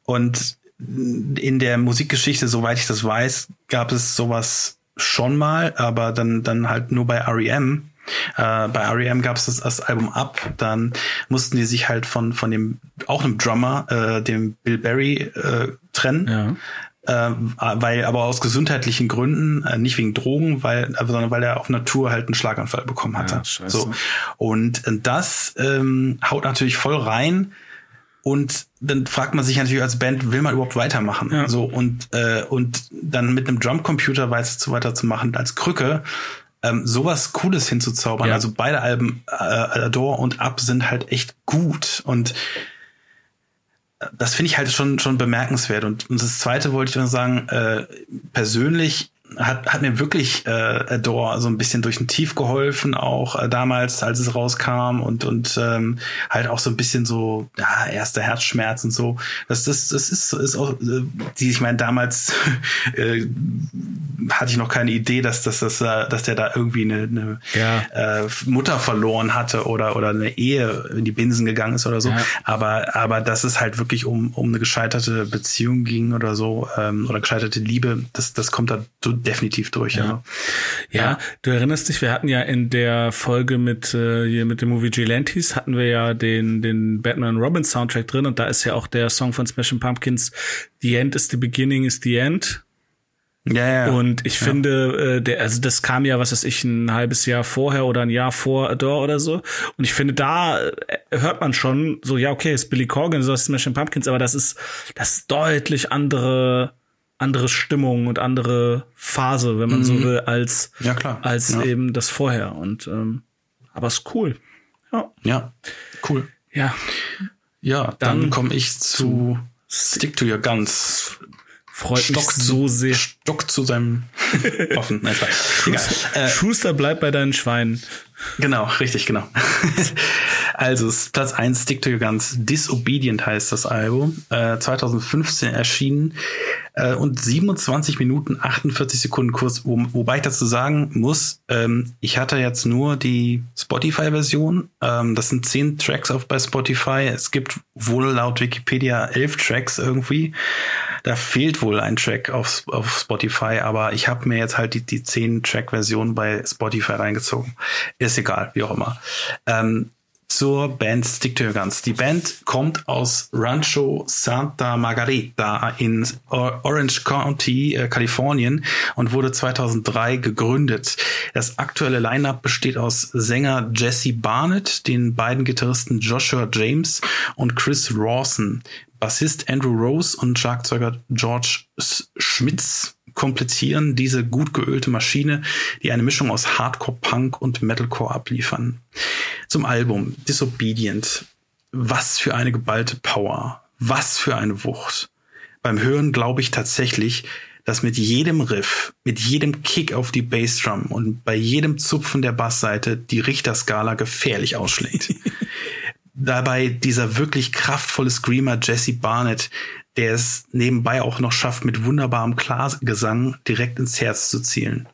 und in der Musikgeschichte, soweit ich das weiß, gab es sowas schon mal, aber dann, dann halt nur bei REM. Äh, bei REM gab es das, das, Album Up, dann mussten die sich halt von, von dem, auch einem Drummer, äh, dem Bill Berry, äh, trennen. Ja. Äh, weil aber aus gesundheitlichen Gründen, äh, nicht wegen Drogen, weil, äh, sondern weil er auf Natur halt einen Schlaganfall bekommen hatte. Ja, so. Und das ähm, haut natürlich voll rein und dann fragt man sich natürlich als Band, will man überhaupt weitermachen? Ja. So und äh, und dann mit einem Drumcomputer weiter zu weiterzumachen als Krücke, ähm, sowas Cooles hinzuzaubern. Ja. Also beide Alben äh, Adore und Up sind halt echt gut und äh, das finde ich halt schon schon bemerkenswert. Und, und das Zweite wollte ich nur sagen, äh, persönlich hat, hat mir wirklich äh, Adore so ein bisschen durch ein Tief geholfen, auch äh, damals, als es rauskam und, und ähm, halt auch so ein bisschen so, ja, erster Herzschmerz und so. Das, das, das ist, ist auch, äh, die, ich meine, damals äh, hatte ich noch keine Idee, dass, dass, dass, äh, dass der da irgendwie eine, eine ja. äh, Mutter verloren hatte oder, oder eine Ehe in die Binsen gegangen ist oder so. Ja. Aber, aber dass es halt wirklich um, um eine gescheiterte Beziehung ging oder so, ähm, oder gescheiterte Liebe, das, das kommt da definitiv durch. Ja. ja. ja, du erinnerst dich, wir hatten ja in der Folge mit äh, hier mit dem Movie Gelantes hatten wir ja den den Batman Robin Soundtrack drin und da ist ja auch der Song von Smashing Pumpkins The End is the Beginning is the End. Ja, ja. Und ich ja. finde, äh, der, also das kam ja, was weiß ich, ein halbes Jahr vorher oder ein Jahr vor Adore oder so. Und ich finde, da äh, hört man schon so, ja, okay, ist Billy Corgan, so ist Smashing Pumpkins, aber das ist, das ist deutlich andere andere Stimmung und andere Phase, wenn man mhm. so will, als, ja, klar. als ja. eben das vorher. Und ähm, aber ist cool. Ja. Ja, cool. Ja. Ja, dann, dann komme ich zu Stick to Your Guns. Freut Stock mich so sehr. Stock zu seinem Waffen. Nein, Schuster, äh, Schuster bleibt bei deinen Schweinen. Genau, richtig, genau. also Platz eins Stick to Your Guns. Disobedient heißt das Album. Äh, 2015 erschienen äh, und 27 Minuten 48 Sekunden kurz, wo, wobei ich dazu sagen muss, ähm, ich hatte jetzt nur die Spotify-Version. Ähm, das sind zehn Tracks auf bei Spotify. Es gibt wohl laut Wikipedia elf Tracks irgendwie. Da fehlt wohl ein Track auf, auf Spotify, aber ich habe mir jetzt halt die, die 10-Track-Version bei Spotify reingezogen. Ist egal, wie auch immer. Ähm, zur Band Stick to Your Guns. Die Band kommt aus Rancho Santa Margarita in Orange County, äh, Kalifornien und wurde 2003 gegründet. Das aktuelle Lineup besteht aus Sänger Jesse Barnett, den beiden Gitarristen Joshua James und Chris Rawson. Bassist Andrew Rose und Schlagzeuger George Schmitz komplettieren diese gut geölte Maschine, die eine Mischung aus Hardcore Punk und Metalcore abliefern. Zum Album Disobedient. Was für eine geballte Power. Was für eine Wucht. Beim Hören glaube ich tatsächlich, dass mit jedem Riff, mit jedem Kick auf die Bassdrum und bei jedem Zupfen der Bassseite die Richterskala gefährlich ausschlägt. dabei dieser wirklich kraftvolle Screamer Jesse Barnett, der es nebenbei auch noch schafft, mit wunderbarem Klargesang direkt ins Herz zu zielen.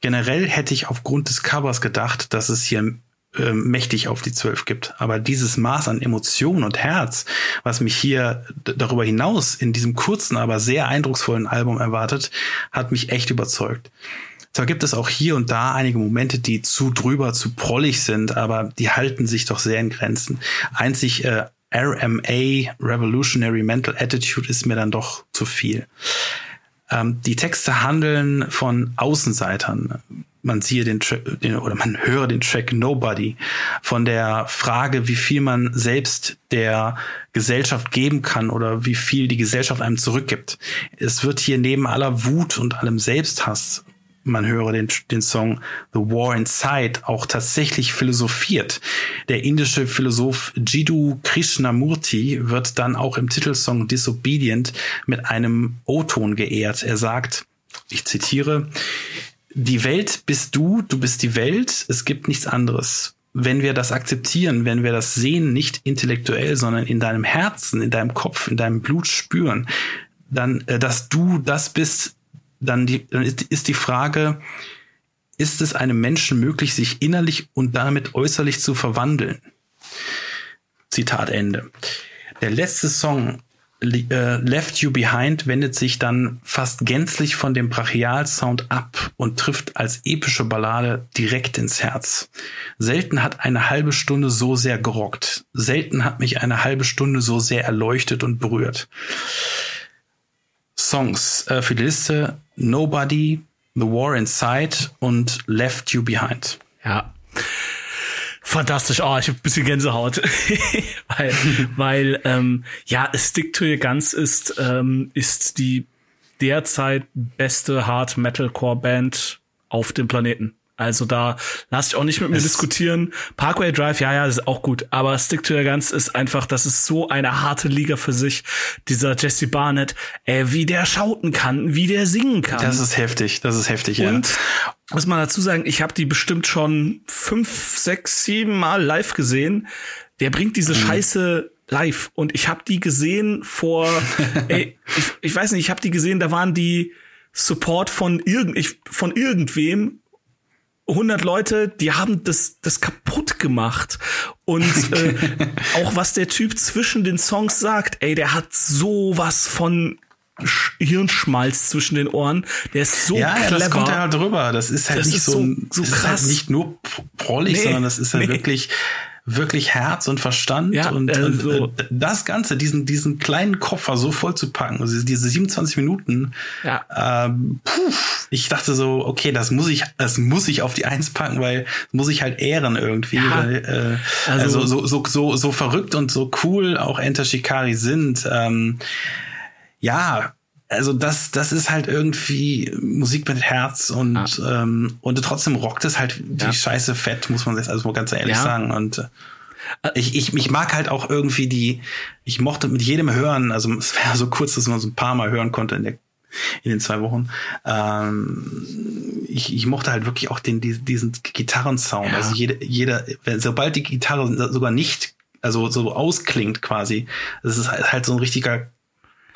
Generell hätte ich aufgrund des Covers gedacht, dass es hier äh, mächtig auf die Zwölf gibt. Aber dieses Maß an Emotion und Herz, was mich hier darüber hinaus in diesem kurzen, aber sehr eindrucksvollen Album erwartet, hat mich echt überzeugt. Zwar gibt es auch hier und da einige Momente, die zu drüber, zu prollig sind, aber die halten sich doch sehr in Grenzen. Einzig äh, RMA, Revolutionary Mental Attitude, ist mir dann doch zu viel. Ähm, die Texte handeln von Außenseitern. Man siehe den, den oder man höre den Track Nobody von der Frage, wie viel man selbst der Gesellschaft geben kann oder wie viel die Gesellschaft einem zurückgibt. Es wird hier neben aller Wut und allem Selbsthass man höre den, den Song The War Inside auch tatsächlich philosophiert. Der indische Philosoph Jiddu Krishnamurti wird dann auch im Titelsong Disobedient mit einem O-Ton geehrt. Er sagt, ich zitiere, die Welt bist du, du bist die Welt, es gibt nichts anderes. Wenn wir das akzeptieren, wenn wir das sehen, nicht intellektuell, sondern in deinem Herzen, in deinem Kopf, in deinem Blut spüren, dann, äh, dass du das bist, dann, die, dann ist, ist die Frage, ist es einem Menschen möglich, sich innerlich und damit äußerlich zu verwandeln? Zitat Ende. Der letzte Song äh, Left You Behind wendet sich dann fast gänzlich von dem Brachialsound ab und trifft als epische Ballade direkt ins Herz. Selten hat eine halbe Stunde so sehr gerockt. Selten hat mich eine halbe Stunde so sehr erleuchtet und berührt. Songs äh, für die Liste Nobody, The War Inside und Left You Behind. Ja. Fantastisch, oh, ich habe ein bisschen Gänsehaut, weil, weil ähm, ja, Stick to Your Guns ist ähm, ist die derzeit beste Hard Metalcore Band auf dem Planeten. Also da lass ich auch nicht mit mir es diskutieren. Parkway Drive, ja, ja, ist auch gut. Aber Stick to Your Guns ist einfach, das ist so eine harte Liga für sich. Dieser Jesse Barnett, ey, wie der schauten kann, wie der singen kann. Das ist heftig, das ist heftig, Und, ja. muss man dazu sagen, ich habe die bestimmt schon fünf, sechs, sieben Mal live gesehen. Der bringt diese mhm. Scheiße live. Und ich habe die gesehen vor, ey, ich, ich weiß nicht, ich habe die gesehen, da waren die Support von irgend, ich, von irgendwem 100 Leute, die haben das, das kaputt gemacht. Und äh, auch was der Typ zwischen den Songs sagt, ey, der hat sowas von Hirnschmalz zwischen den Ohren. Der ist so ja, clever. Ja, das kommt ja halt drüber. Das ist halt das nicht ist so, so, so krass. Halt nicht nur prollig, nee, sondern das ist halt nee. wirklich wirklich Herz und Verstand ja, und, äh, so. und, das Ganze, diesen, diesen kleinen Koffer so voll zu packen, also diese 27 Minuten, ja. ähm, puh, ich dachte so, okay, das muss ich, das muss ich auf die Eins packen, weil muss ich halt ehren irgendwie. Ja. Weil, äh, also, also so, so, so, so verrückt und so cool auch Enter Shikari sind. Ähm, ja, also das, das ist halt irgendwie Musik mit Herz und ah. ähm, und trotzdem rockt es halt die ja. Scheiße fett, muss man jetzt also ganz ehrlich ja. sagen. Und äh, ich, ich, ich mag halt auch irgendwie die, ich mochte mit jedem hören, also es wäre so kurz, dass man so ein paar Mal hören konnte in der in den zwei Wochen. Ähm, ich, ich mochte halt wirklich auch den, diesen, diesen Gitarrensound. Ja. Also jede, jeder, sobald die Gitarre sogar nicht, also so ausklingt quasi, das ist halt so ein richtiger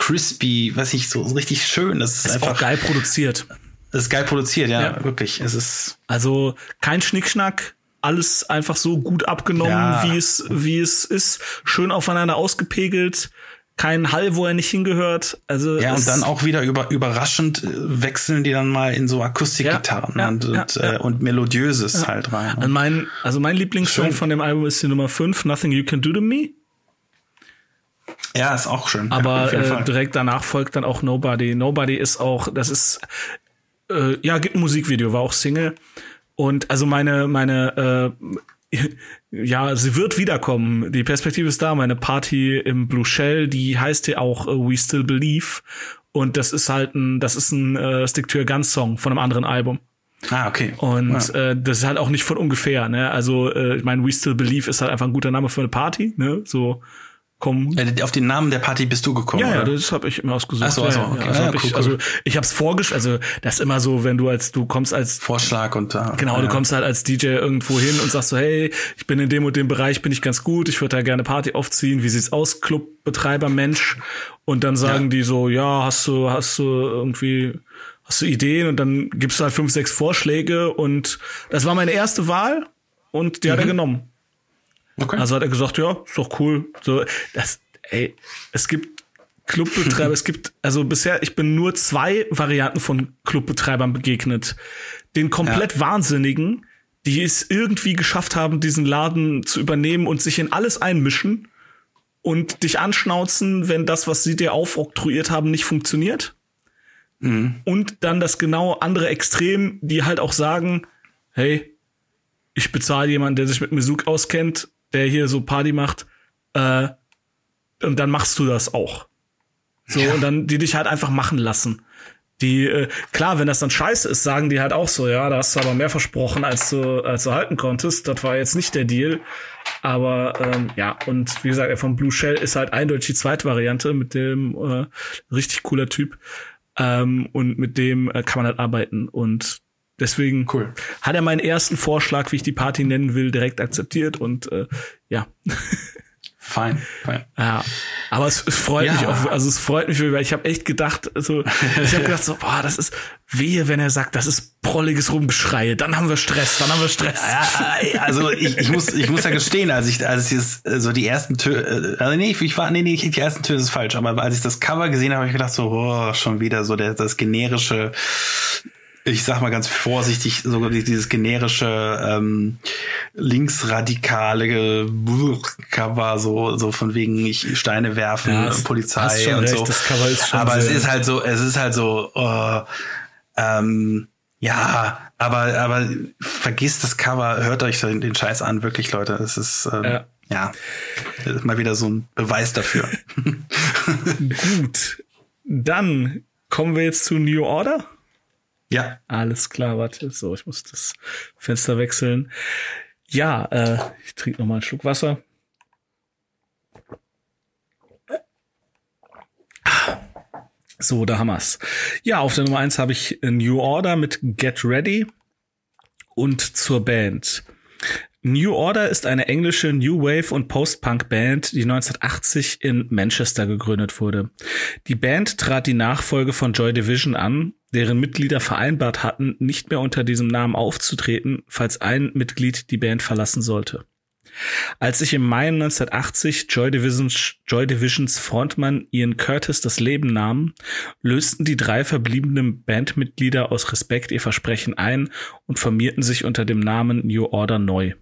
crispy, weiß ich, so, richtig schön. Das ist, ist einfach geil produziert. Das ist geil produziert, ja, ja, wirklich. Es ist also kein Schnickschnack, alles einfach so gut abgenommen, ja. wie es wie es ist, schön aufeinander ausgepegelt. Kein Hall, wo er nicht hingehört. Also ja, und dann auch wieder über, überraschend äh, wechseln die dann mal in so Akustikgitarren ja, und, und, äh, und melodiöses halt rein. Und mein, also mein Lieblingssong von dem Album ist die Nummer 5, Nothing You Can Do to Me. Ja, ist auch schön. Aber ja, äh, direkt danach folgt dann auch Nobody. Nobody ist auch, das ist, äh, ja, gibt ein Musikvideo, war auch Single. Und also meine, meine, äh, ja, sie wird wiederkommen. Die Perspektive ist da. Meine Party im Blue Shell, die heißt ja auch uh, We Still Believe. Und das ist halt ein, das ist ein äh, Stick to Your Guns Song von einem anderen Album. Ah, okay. Und ja. äh, das ist halt auch nicht von ungefähr, ne? Also, äh, ich meine, We Still Believe ist halt einfach ein guter Name für eine Party, ne? So kommen. Äh, auf den Namen der Party bist du gekommen. Ja, ja das habe ich immer ausgesucht. Ach so, also, okay. also, ja, cool, ich, also ich habe es vorgestellt, also das ist immer so, wenn du als du kommst als Vorschlag und da. Genau, ja. du kommst halt als DJ irgendwo hin und sagst so, hey, ich bin in dem und dem Bereich, bin ich ganz gut, ich würde da gerne Party aufziehen. Wie sieht's aus, Clubbetreiber Mensch? Und dann sagen ja. die so, ja, hast du hast du irgendwie hast du Ideen und dann gibst du halt fünf, sechs Vorschläge und das war meine erste Wahl und die mhm. hat er mhm. genommen. Okay. Also hat er gesagt, ja, ist doch cool. So, das, ey, es gibt Clubbetreiber, es gibt, also bisher, ich bin nur zwei Varianten von Clubbetreibern begegnet. Den komplett ja. Wahnsinnigen, die es irgendwie geschafft haben, diesen Laden zu übernehmen und sich in alles einmischen und dich anschnauzen, wenn das, was sie dir aufoktroyiert haben, nicht funktioniert. Mhm. Und dann das genau andere Extrem, die halt auch sagen, hey, ich bezahle jemanden, der sich mit Musik auskennt, der hier so Party macht, äh, und dann machst du das auch. So, ja. und dann die dich halt einfach machen lassen. Die, äh, klar, wenn das dann scheiße ist, sagen die halt auch so, ja, da hast du aber mehr versprochen, als du, als du halten konntest. Das war jetzt nicht der Deal. Aber ähm, ja, und wie gesagt, vom Blue Shell ist halt eindeutig die zweite Variante mit dem äh, richtig cooler Typ. Ähm, und mit dem äh, kann man halt arbeiten. Und Deswegen cool. hat er meinen ersten Vorschlag, wie ich die Party nennen will, direkt akzeptiert und äh, ja. Fein, fein. Ja, aber es, es freut ja. mich auch, also es freut mich, weil ich habe echt gedacht, also ich habe gedacht so, boah, das ist wehe, wenn er sagt, das ist prolliges Rumgeschreie, dann haben wir Stress, dann haben wir Stress. Ja, also ich, ich muss ich muss ja gestehen, als ich als ich das, so die ersten Töne, also nee, ich war nee nee die ersten Töne ist falsch, aber als ich das Cover gesehen habe, habe ich gedacht so, oh, schon wieder so der das generische ich sag mal ganz vorsichtig, so dieses generische ähm, linksradikale Cover, so so von wegen ich Steine werfen, ja, Polizei und recht, so. Aber es ist halt so, es ist halt so, oh, ähm, ja, aber, aber vergisst das Cover, hört euch den Scheiß an, wirklich, Leute. Es ist, ähm, ja. ja, mal wieder so ein Beweis dafür. Gut. Dann kommen wir jetzt zu New Order. Ja. Alles klar, warte. So, ich muss das Fenster wechseln. Ja, äh, ich trinke noch mal einen Schluck Wasser. So, da haben wir's. Ja, auf der Nummer eins habe ich New Order mit Get Ready und zur Band. New Order ist eine englische New Wave und Post-Punk Band, die 1980 in Manchester gegründet wurde. Die Band trat die Nachfolge von Joy Division an, deren Mitglieder vereinbart hatten, nicht mehr unter diesem Namen aufzutreten, falls ein Mitglied die Band verlassen sollte. Als sich im Mai 1980 Joy Divisions, Joy Divisions Frontmann Ian Curtis das Leben nahm, lösten die drei verbliebenen Bandmitglieder aus Respekt ihr Versprechen ein und formierten sich unter dem Namen New Order neu.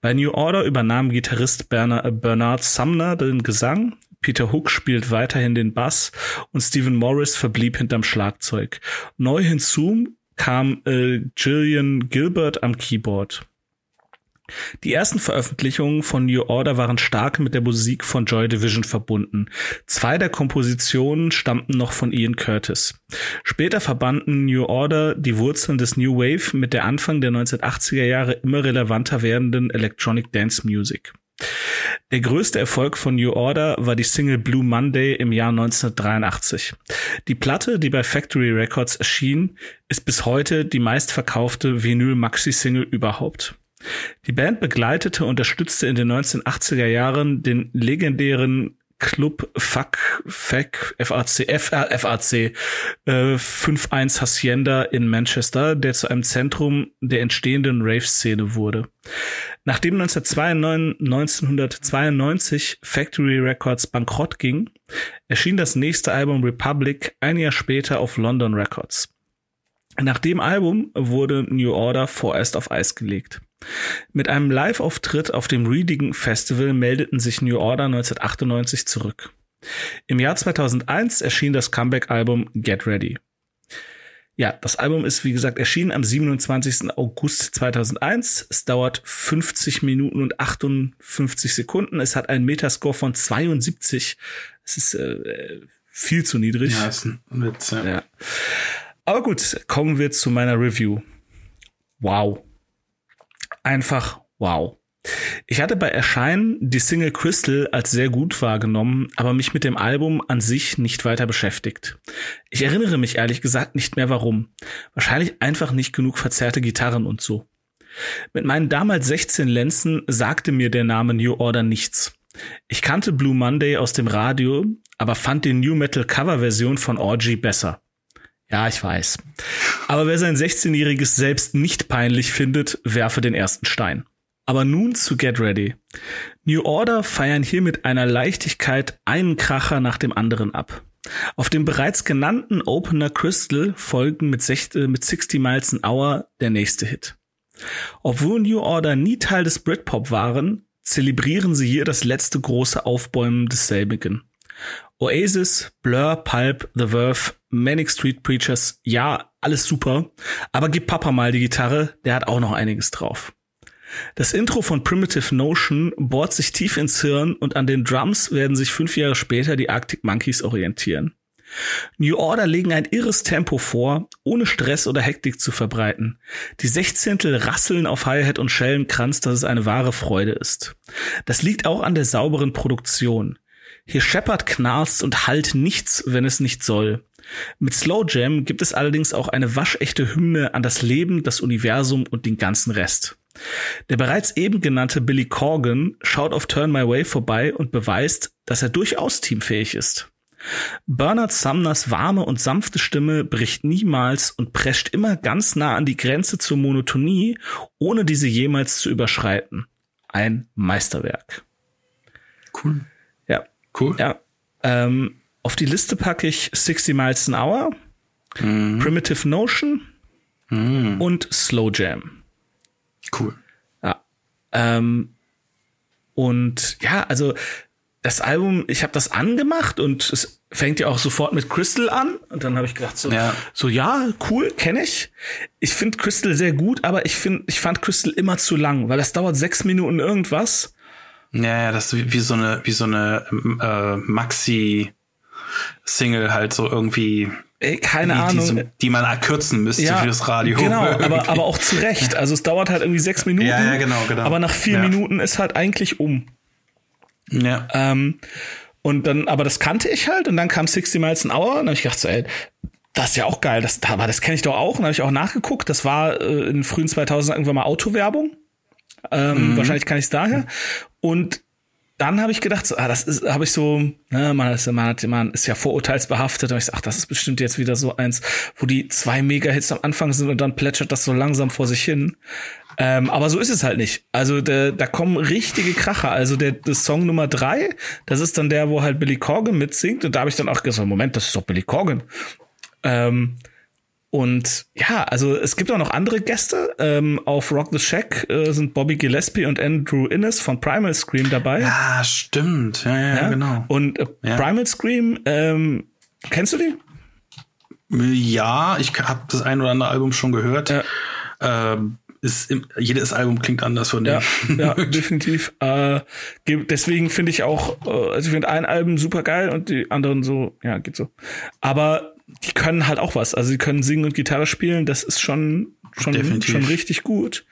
Bei New Order übernahm Gitarrist Bernard Sumner den Gesang, Peter Hook spielt weiterhin den Bass und Stephen Morris verblieb hinterm Schlagzeug. Neu hinzu kam äh, Gillian Gilbert am Keyboard. Die ersten Veröffentlichungen von New Order waren stark mit der Musik von Joy Division verbunden. Zwei der Kompositionen stammten noch von Ian Curtis. Später verbanden New Order die Wurzeln des New Wave mit der Anfang der 1980er Jahre immer relevanter werdenden Electronic Dance Music. Der größte Erfolg von New Order war die Single Blue Monday im Jahr 1983. Die Platte, die bei Factory Records erschien, ist bis heute die meistverkaufte Vinyl-Maxi-Single überhaupt. Die Band begleitete und unterstützte in den 1980er Jahren den legendären Club Fac FAC FR, FAC äh, 51 Hacienda in Manchester, der zu einem Zentrum der entstehenden Rave-Szene wurde. Nachdem 1992 Factory Records bankrott ging, erschien das nächste Album Republic ein Jahr später auf London Records. Nach dem Album wurde New Order vorerst auf Eis gelegt. Mit einem Live-Auftritt auf dem Reading Festival meldeten sich New Order 1998 zurück. Im Jahr 2001 erschien das Comeback-Album Get Ready. Ja, das Album ist wie gesagt erschienen am 27. August 2001. Es dauert 50 Minuten und 58 Sekunden. Es hat einen Metascore von 72. Es ist äh, viel zu niedrig. Ja, ist ein Witz, ja. ja. Aber gut, kommen wir zu meiner Review. Wow einfach wow. Ich hatte bei Erscheinen die Single Crystal als sehr gut wahrgenommen, aber mich mit dem Album an sich nicht weiter beschäftigt. Ich erinnere mich ehrlich gesagt nicht mehr warum. Wahrscheinlich einfach nicht genug verzerrte Gitarren und so. Mit meinen damals 16 Lenzen sagte mir der Name New Order nichts. Ich kannte Blue Monday aus dem Radio, aber fand die New Metal Cover Version von Orgy besser. Ja, ich weiß. Aber wer sein 16-jähriges Selbst nicht peinlich findet, werfe den ersten Stein. Aber nun zu Get Ready. New Order feiern hier mit einer Leichtigkeit einen Kracher nach dem anderen ab. Auf dem bereits genannten Opener Crystal folgen mit, 60, mit 60 Miles an Hour der nächste Hit. Obwohl New Order nie Teil des Britpop waren, zelebrieren sie hier das letzte große Aufbäumen desselbigen. Oasis, Blur, Pulp, The Verve, Manic Street Preachers, ja, alles super. Aber gib Papa mal die Gitarre, der hat auch noch einiges drauf. Das Intro von Primitive Notion bohrt sich tief ins Hirn und an den Drums werden sich fünf Jahre später die Arctic Monkeys orientieren. New Order legen ein irres Tempo vor, ohne Stress oder Hektik zu verbreiten. Die Sechzehntel rasseln auf Hi-Hat und Schellenkranz, dass es eine wahre Freude ist. Das liegt auch an der sauberen Produktion. Hier scheppert, knarzt und halt nichts, wenn es nicht soll. Mit Slow Jam gibt es allerdings auch eine waschechte Hymne an das Leben, das Universum und den ganzen Rest. Der bereits eben genannte Billy Corgan schaut auf Turn My Way vorbei und beweist, dass er durchaus teamfähig ist. Bernard Sumners warme und sanfte Stimme bricht niemals und prescht immer ganz nah an die Grenze zur Monotonie, ohne diese jemals zu überschreiten. Ein Meisterwerk. Cool. Ja. Cool. Ja. Ähm, auf die Liste packe ich 60 Miles an Hour, Mhm. Primitive Notion und Slow Jam. Cool. Ja. Ähm, und ja, also das Album, ich habe das angemacht und es fängt ja auch sofort mit Crystal an. Und dann habe ich gedacht, so, Ja. so ja, cool, kenne ich. Ich finde Crystal sehr gut, aber ich finde, ich fand Crystal immer zu lang, weil das dauert sechs Minuten irgendwas. Ja, ja, das ist wie, wie so eine, wie so eine äh, Maxi-Single halt so irgendwie, Ey, keine die, die, Ahnung. so, die man kürzen müsste für das Radio. Genau, aber, aber auch zu Recht. Also es dauert halt irgendwie sechs Minuten. Ja, ja, genau, genau. Aber nach vier Ja. Minuten ist halt eigentlich um. ja. Ähm, und dann, aber das kannte ich halt und dann kam 60 Miles an Hour und dann habe ich gedacht, so, ey, das ist ja auch geil, das, aber das kenne ich doch auch und habe ich auch nachgeguckt. Das war äh, in den frühen 2000 irgendwann mal Autowerbung. Ähm, Wahrscheinlich kann ich es daher. Und dann habe ich gedacht, so, ah, das ist, habe ich so, ne, man ist, man, hat, man ist ja vorurteilsbehaftet. Und ich so, ach, das ist bestimmt jetzt wieder so eins, wo die zwei Mega-Hits am Anfang sind und dann plätschert das so langsam vor sich hin. Ähm, aber so ist es halt nicht. Also da, da kommen richtige Kracher. Also der, der Song Nummer drei, das ist dann der, wo halt Billy Corgan mitsingt. Und da habe ich dann auch gesagt, Moment, das ist doch Billy Corgan. Ähm, und ja, also es gibt auch noch andere Gäste. Ähm, auf Rock the Shack äh, sind Bobby Gillespie und Andrew Innes von Primal Scream dabei. ja, stimmt. Ja, ja, Ja? genau. Und äh, Ja. Primal Scream, ähm, kennst du die? Ja, ich habe das ein oder andere Album schon gehört. Ja. Ähm, ist im, jedes Album klingt anders von Ja, denen. ja, definitiv. Äh, ge- deswegen finde ich auch, äh, also ich finde ein Album super geil und die anderen so, ja, geht so. Aber die können halt auch was. Also sie können singen und Gitarre spielen. Das ist schon schon Definitiv. schon richtig gut.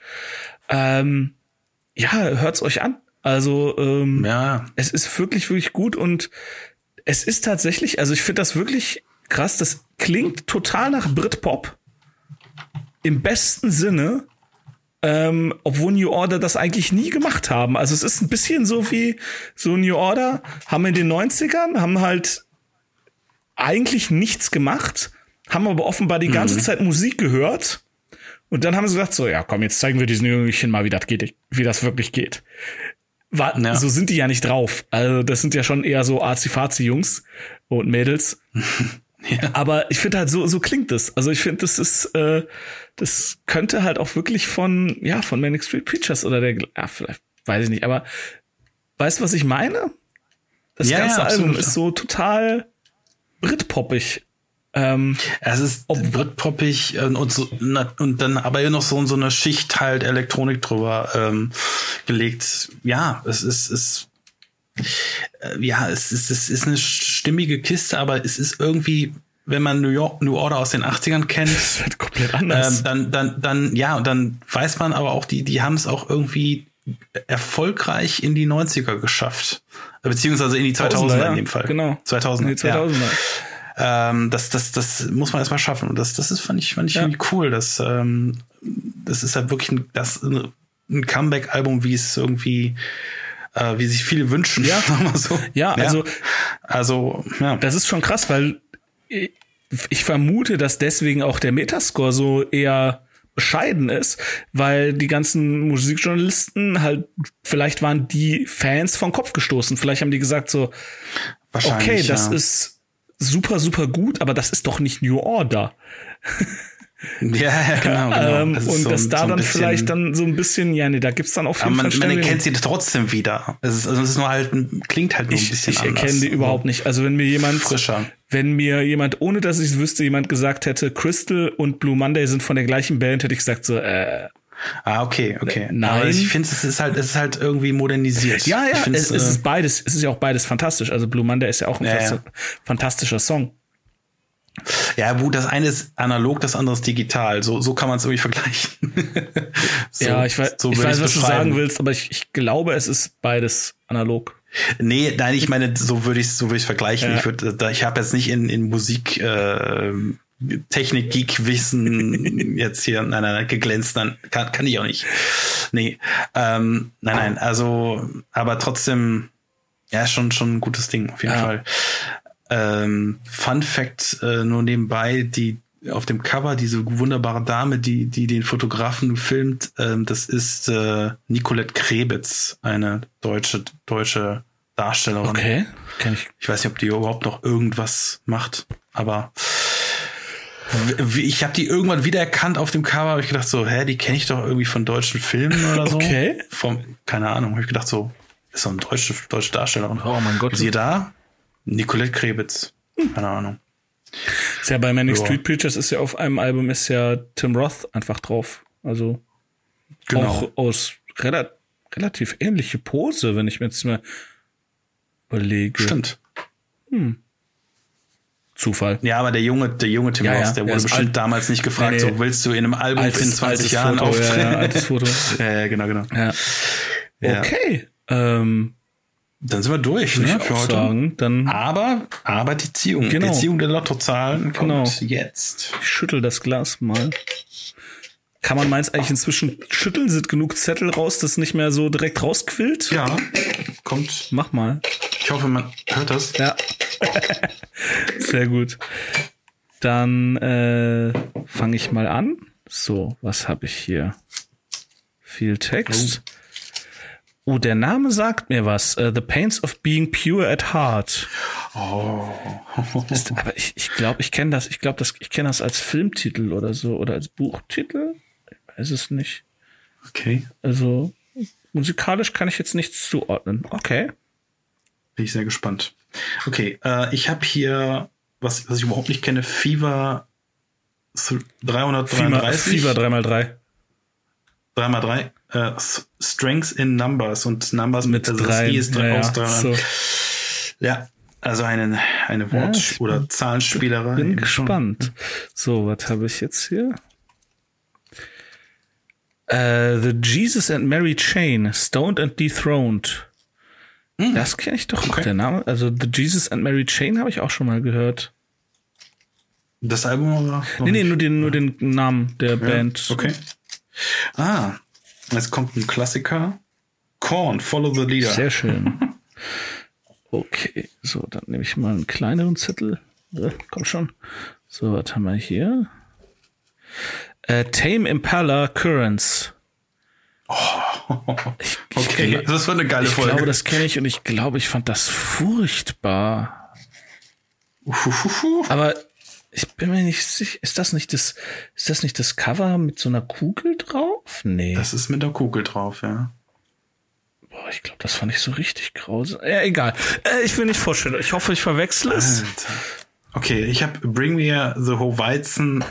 Ähm, ja, hört's euch an. Also ähm, ja, es ist wirklich, wirklich gut und es ist tatsächlich, also ich finde das wirklich krass, das klingt total nach Britpop. Im besten Sinne, ähm, obwohl New Order das eigentlich nie gemacht haben. Also es ist ein bisschen so wie so New Order, haben in den 90ern, haben halt eigentlich nichts gemacht, haben aber offenbar die ganze Zeit Musik gehört. Und dann haben sie gesagt, so, ja, komm, jetzt zeigen wir diesen Jüngelchen mal, wie das geht, wie das wirklich geht. War, Ja. So sind die ja nicht drauf. Also das sind ja schon eher so Azi-Fazi-Jungs und Mädels. ja. Aber ich finde halt, so, so klingt das. Also ich finde, das ist, äh, das könnte halt auch wirklich von, ja, von Manic Street Preachers oder der, ja, vielleicht, weiß ich nicht, aber weißt du, was ich meine? Das Ja, ja, ganze Album absolut. ist so total Britpoppig. Ähm, Es ist Britpoppig äh, und so na, und dann aber ja noch so so eine Schicht halt Elektronik drüber ähm, gelegt. Ja, es ist es äh, ja, es ist es ist eine stimmige Kiste, aber es ist irgendwie wenn man New York New Order aus den 80ern kennt, ist komplett anders. ähm, dann dann dann ja, und dann weiß man aber auch die die haben es auch irgendwie erfolgreich in die 90er geschafft. Beziehungsweise in die 2000er ja, in dem Fall. Genau. 2000 In die 2000er. Ja. Ähm, das, das, das muss man erstmal schaffen. Und das, das ist, fand ich, fand ich Ja. irgendwie cool. Das, ähm, das ist halt wirklich ein, das, ein Comeback-Album, wie es irgendwie, äh, wie sich viele wünschen. Ja. so. Ja, also also, ja. Das ist schon krass, weil ich vermute, dass deswegen auch der Metascore so eher bescheiden ist, weil die ganzen Musikjournalisten halt, vielleicht waren die Fans vom Kopf gestoßen. Vielleicht haben die gesagt so, okay, das ja. ist super, super gut, aber das ist doch nicht New Order. Ja, genau, genau. ähm, Das und so dass ein- da so ein dann bisschen- vielleicht dann so ein bisschen, ja, nee, da gibt's dann auf Aber jeden man, Fall man erkennt sie trotzdem wieder. Es ist, also es ist nur halt, ein- klingt halt nur ein ich, bisschen ich anders. erkenne die überhaupt nicht. Also wenn mir jemand, Frischer. wenn mir jemand, ohne dass ich es wüsste, jemand gesagt hätte, Crystal und Blue Monday sind von der gleichen Band, hätte ich gesagt so, äh, Ah, okay, okay. Nein. Aber ich finde, es ist halt, es ist halt irgendwie modernisiert. ja, ja, ich es, es äh, ist beides, es ist ja auch beides fantastisch. Also Blue Monday ist ja auch ein Ja, ja. fantastischer Song. Ja, gut, das eine ist analog, das andere ist digital. So, so kann man es irgendwie vergleichen. so, ja, ich weiß, so ich weiß, was du sagen willst, aber ich, ich glaube, es ist beides analog. Nee, nein, ich meine, so würde ich so würde ich vergleichen. Ja. Ich würde, ich habe jetzt nicht in, in Musik äh, Technik Geek Wissen jetzt hier nein, nein, nein, geglänzt, nein, kann, kann ich auch nicht. Nee, ähm, nein, nein, also aber trotzdem ja, schon schon ein gutes Ding auf jeden Ja. Fall. Ähm, Fun Fact äh, nur nebenbei, die auf dem Cover diese wunderbare Dame, die, die den Fotografen filmt, ähm, das ist äh, Nicolette Krebitz, eine deutsche, deutsche Darstellerin. Okay, kenn ich. Ich weiß nicht, ob die überhaupt noch irgendwas macht, aber ich habe die irgendwann wiedererkannt auf dem Cover, habe ich gedacht so, hä, die kenne ich doch irgendwie von deutschen Filmen oder so. Okay. Vom, keine Ahnung, habe ich gedacht so, ist so eine deutsche, deutsche Darstellerin. Oh mein Gott. Siehe da, Nicolette Krebitz. Keine Ahnung. Ist ja bei Manic Ja. Street Preachers ist ja auf einem Album ist ja Tim Roth einfach drauf. Also Genau. auch aus rela relativ ähnliche Pose, wenn ich mir jetzt mal überlege. Stimmt. Zufall. Ja, aber der junge, der junge Tim Ja, ja, der der wurde bestimmt alt. damals nicht gefragt, Nee, nee. so willst du in einem Album in 20 Jahren Foto, auftreten? Ja, ja, altes Foto. ja, ja, genau, genau. Ja. Ja. Okay. Ähm, Dann sind wir durch, ne, für heute. sagen, dann Aber, aber die Ziehung, Genau. die Ziehung der Lottozahlen kommt Genau. jetzt. ich schüttel das Glas mal. Kann man meins eigentlich inzwischen schütteln? Sind genug Zettel raus, dass nicht mehr so direkt rausquillt? Ja, kommt. Mach mal. Ich hoffe, man hört das. Ja. Sehr gut. Dann äh, fange ich mal an. So, was habe ich hier? Viel Text. Oh, der Name sagt mir was. Äh, The Pains of Being Pure at Heart. Oh. Ist, aber ich ich glaube, ich kenne das. Ich glaube, das, ich kenne das als Filmtitel oder so oder als Buchtitel. Ich weiß es nicht. Okay, Also musikalisch kann ich jetzt nichts zuordnen. Okay. bin ich sehr gespannt. Okay, äh, ich habe hier, was, was ich überhaupt nicht kenne, Fever Fieber, 333. Fieber 3x3. 3x3. Äh, Strengths in Numbers und Numbers Mit also drei. Ist drei ja, aus ja. 300. So. Ja, also eine, eine Wort- ich oder Zahlenspielerei. Bin gespannt. So, was habe ich jetzt hier? Äh, The Jesus and Mary Chain, Stoned and Dethroned. Das kenne ich doch. Hm. Okay. Der Name, also The Jesus and Mary Chain habe ich auch schon mal gehört. Das Album oder? noch Nee, nee, nur den, nur den Namen der Ja, Band. Okay. Ah, jetzt kommt ein Klassiker. Korn, Follow the Leader. Sehr schön. Okay, so, dann nehme ich mal einen kleineren Zettel. Äh, komm schon. So, was haben wir hier? Äh, Tame Impala Currents. Ich, ich okay, glaub- das war eine geile Ich Folge. glaube, das kenne ich und ich glaube, ich fand das furchtbar. Uhuhuhu. Aber ich bin mir nicht sicher, ist das nicht das, ist das nicht das Cover mit so einer Kugel drauf? Nee. Das ist mit der Kugel drauf, ja. Boah, ich glaube, das fand ich so richtig grausam. Ja, egal. Äh, ich will nicht vorstellen. Ich hoffe, ich verwechsel es. Alter. Okay, ich habe Bring Me the Horizon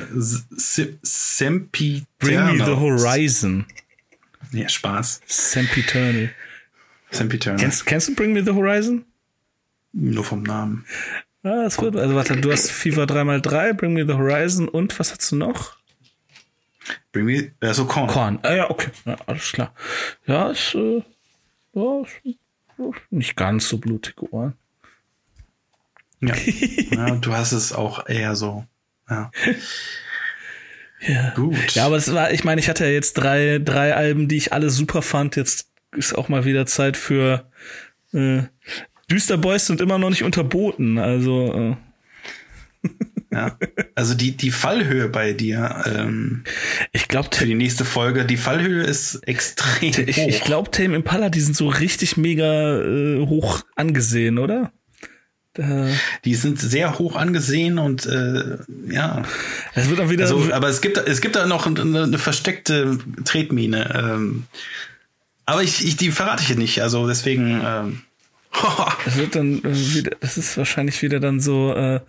Sempiternal. Bring me the horizon. Ja, Spaß. Sempiternal. Sempiternal. Kennst, kennst du Bring Me the Horizon? Nur vom Namen. Ja, das wird, also warte, du hast FIFA 3x3, Bring Me the Horizon und was hast du noch? Bring Me, also Korn. Korn. Ah, ja, okay. Ja, alles klar. Ja, ist, äh, ja, ist, ist nicht ganz so blutige Ohren. Ja. ja. Du hast es auch eher so. Ja. Ja. Gut. Ja, aber es war, ich meine, ich hatte ja jetzt drei, drei Alben, die ich alle super fand. Jetzt ist auch mal wieder Zeit für äh, Düster Boys sind immer noch nicht unterboten. Also äh, ja. Also die, die Fallhöhe bei dir ähm, ich glaube, für die nächste Folge, die Fallhöhe ist extrem ich, hoch. ich glaube, Tame Impala, die sind so richtig mega äh, hoch angesehen, oder? Die sind sehr hoch angesehen und äh, ja. es wird dann wieder. Also, aber es gibt, es gibt da noch eine, eine versteckte Tretmine. Ähm, aber ich, ich, die verrate ich hier nicht. Also deswegen. Ähm, Es wird dann äh, wieder, das ist wahrscheinlich wieder dann so, äh,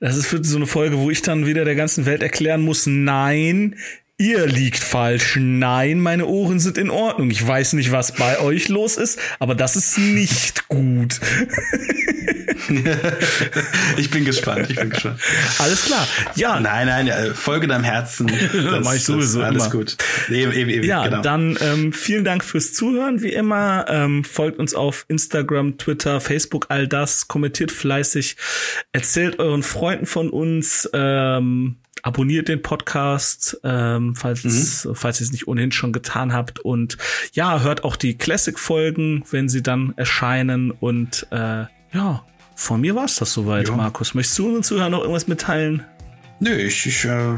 das ist für so eine Folge, wo ich dann wieder der ganzen Welt erklären muss, nein, ihr liegt falsch, nein, meine Ohren sind in Ordnung. Ich weiß nicht, was bei euch los ist, aber das ist nicht gut. ich bin gespannt. Ich bin gespannt. Alles klar. Ja, Nein, nein, äh, folge deinem Herzen. Das, mach ich sowieso das, Alles immer. gut. Eben, eben, eben, Ja, genau. dann ähm, vielen Dank fürs Zuhören. Wie immer, ähm, folgt uns auf Instagram, Twitter, Facebook, all das. Kommentiert fleißig. Erzählt euren Freunden von uns. Ähm, abonniert den Podcast, ähm, falls, falls ihr es nicht ohnehin schon getan habt. Und ja, hört auch die Classic-Folgen, wenn sie dann erscheinen. Und äh, ja, von mir war es das soweit, Ja. Markus. Möchtest du unseren Zuhörern noch irgendwas mitteilen? Nö, ich, ich äh,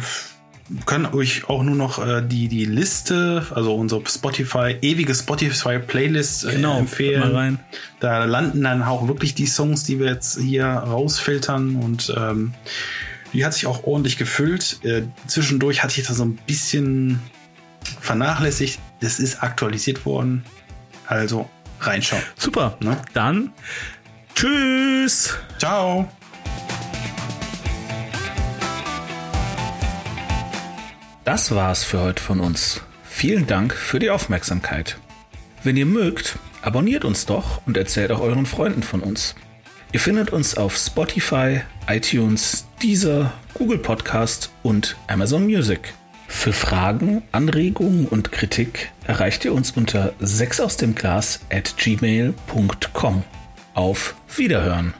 kann euch auch nur noch äh, die, die Liste, also unsere Spotify, ewige Spotify-Playlist äh, Genau, empfehlen. mal rein. Da landen dann auch wirklich die Songs, die wir jetzt hier rausfiltern und ähm, die hat sich auch ordentlich gefüllt. Äh, zwischendurch hatte ich das so ein bisschen vernachlässigt. Es ist aktualisiert worden. Also reinschauen. Super. Ne? Dann tschüss. Ciao. Das war's für heute von uns. Vielen Dank für die Aufmerksamkeit. Wenn ihr mögt, abonniert uns doch und erzählt auch euren Freunden von uns. Ihr findet uns auf Spotify, iTunes, Deezer, Google Podcast und Amazon Music. Für Fragen, Anregungen und Kritik erreicht ihr uns unter 6 aus dem Glas at gmail.com. Auf Wiederhören!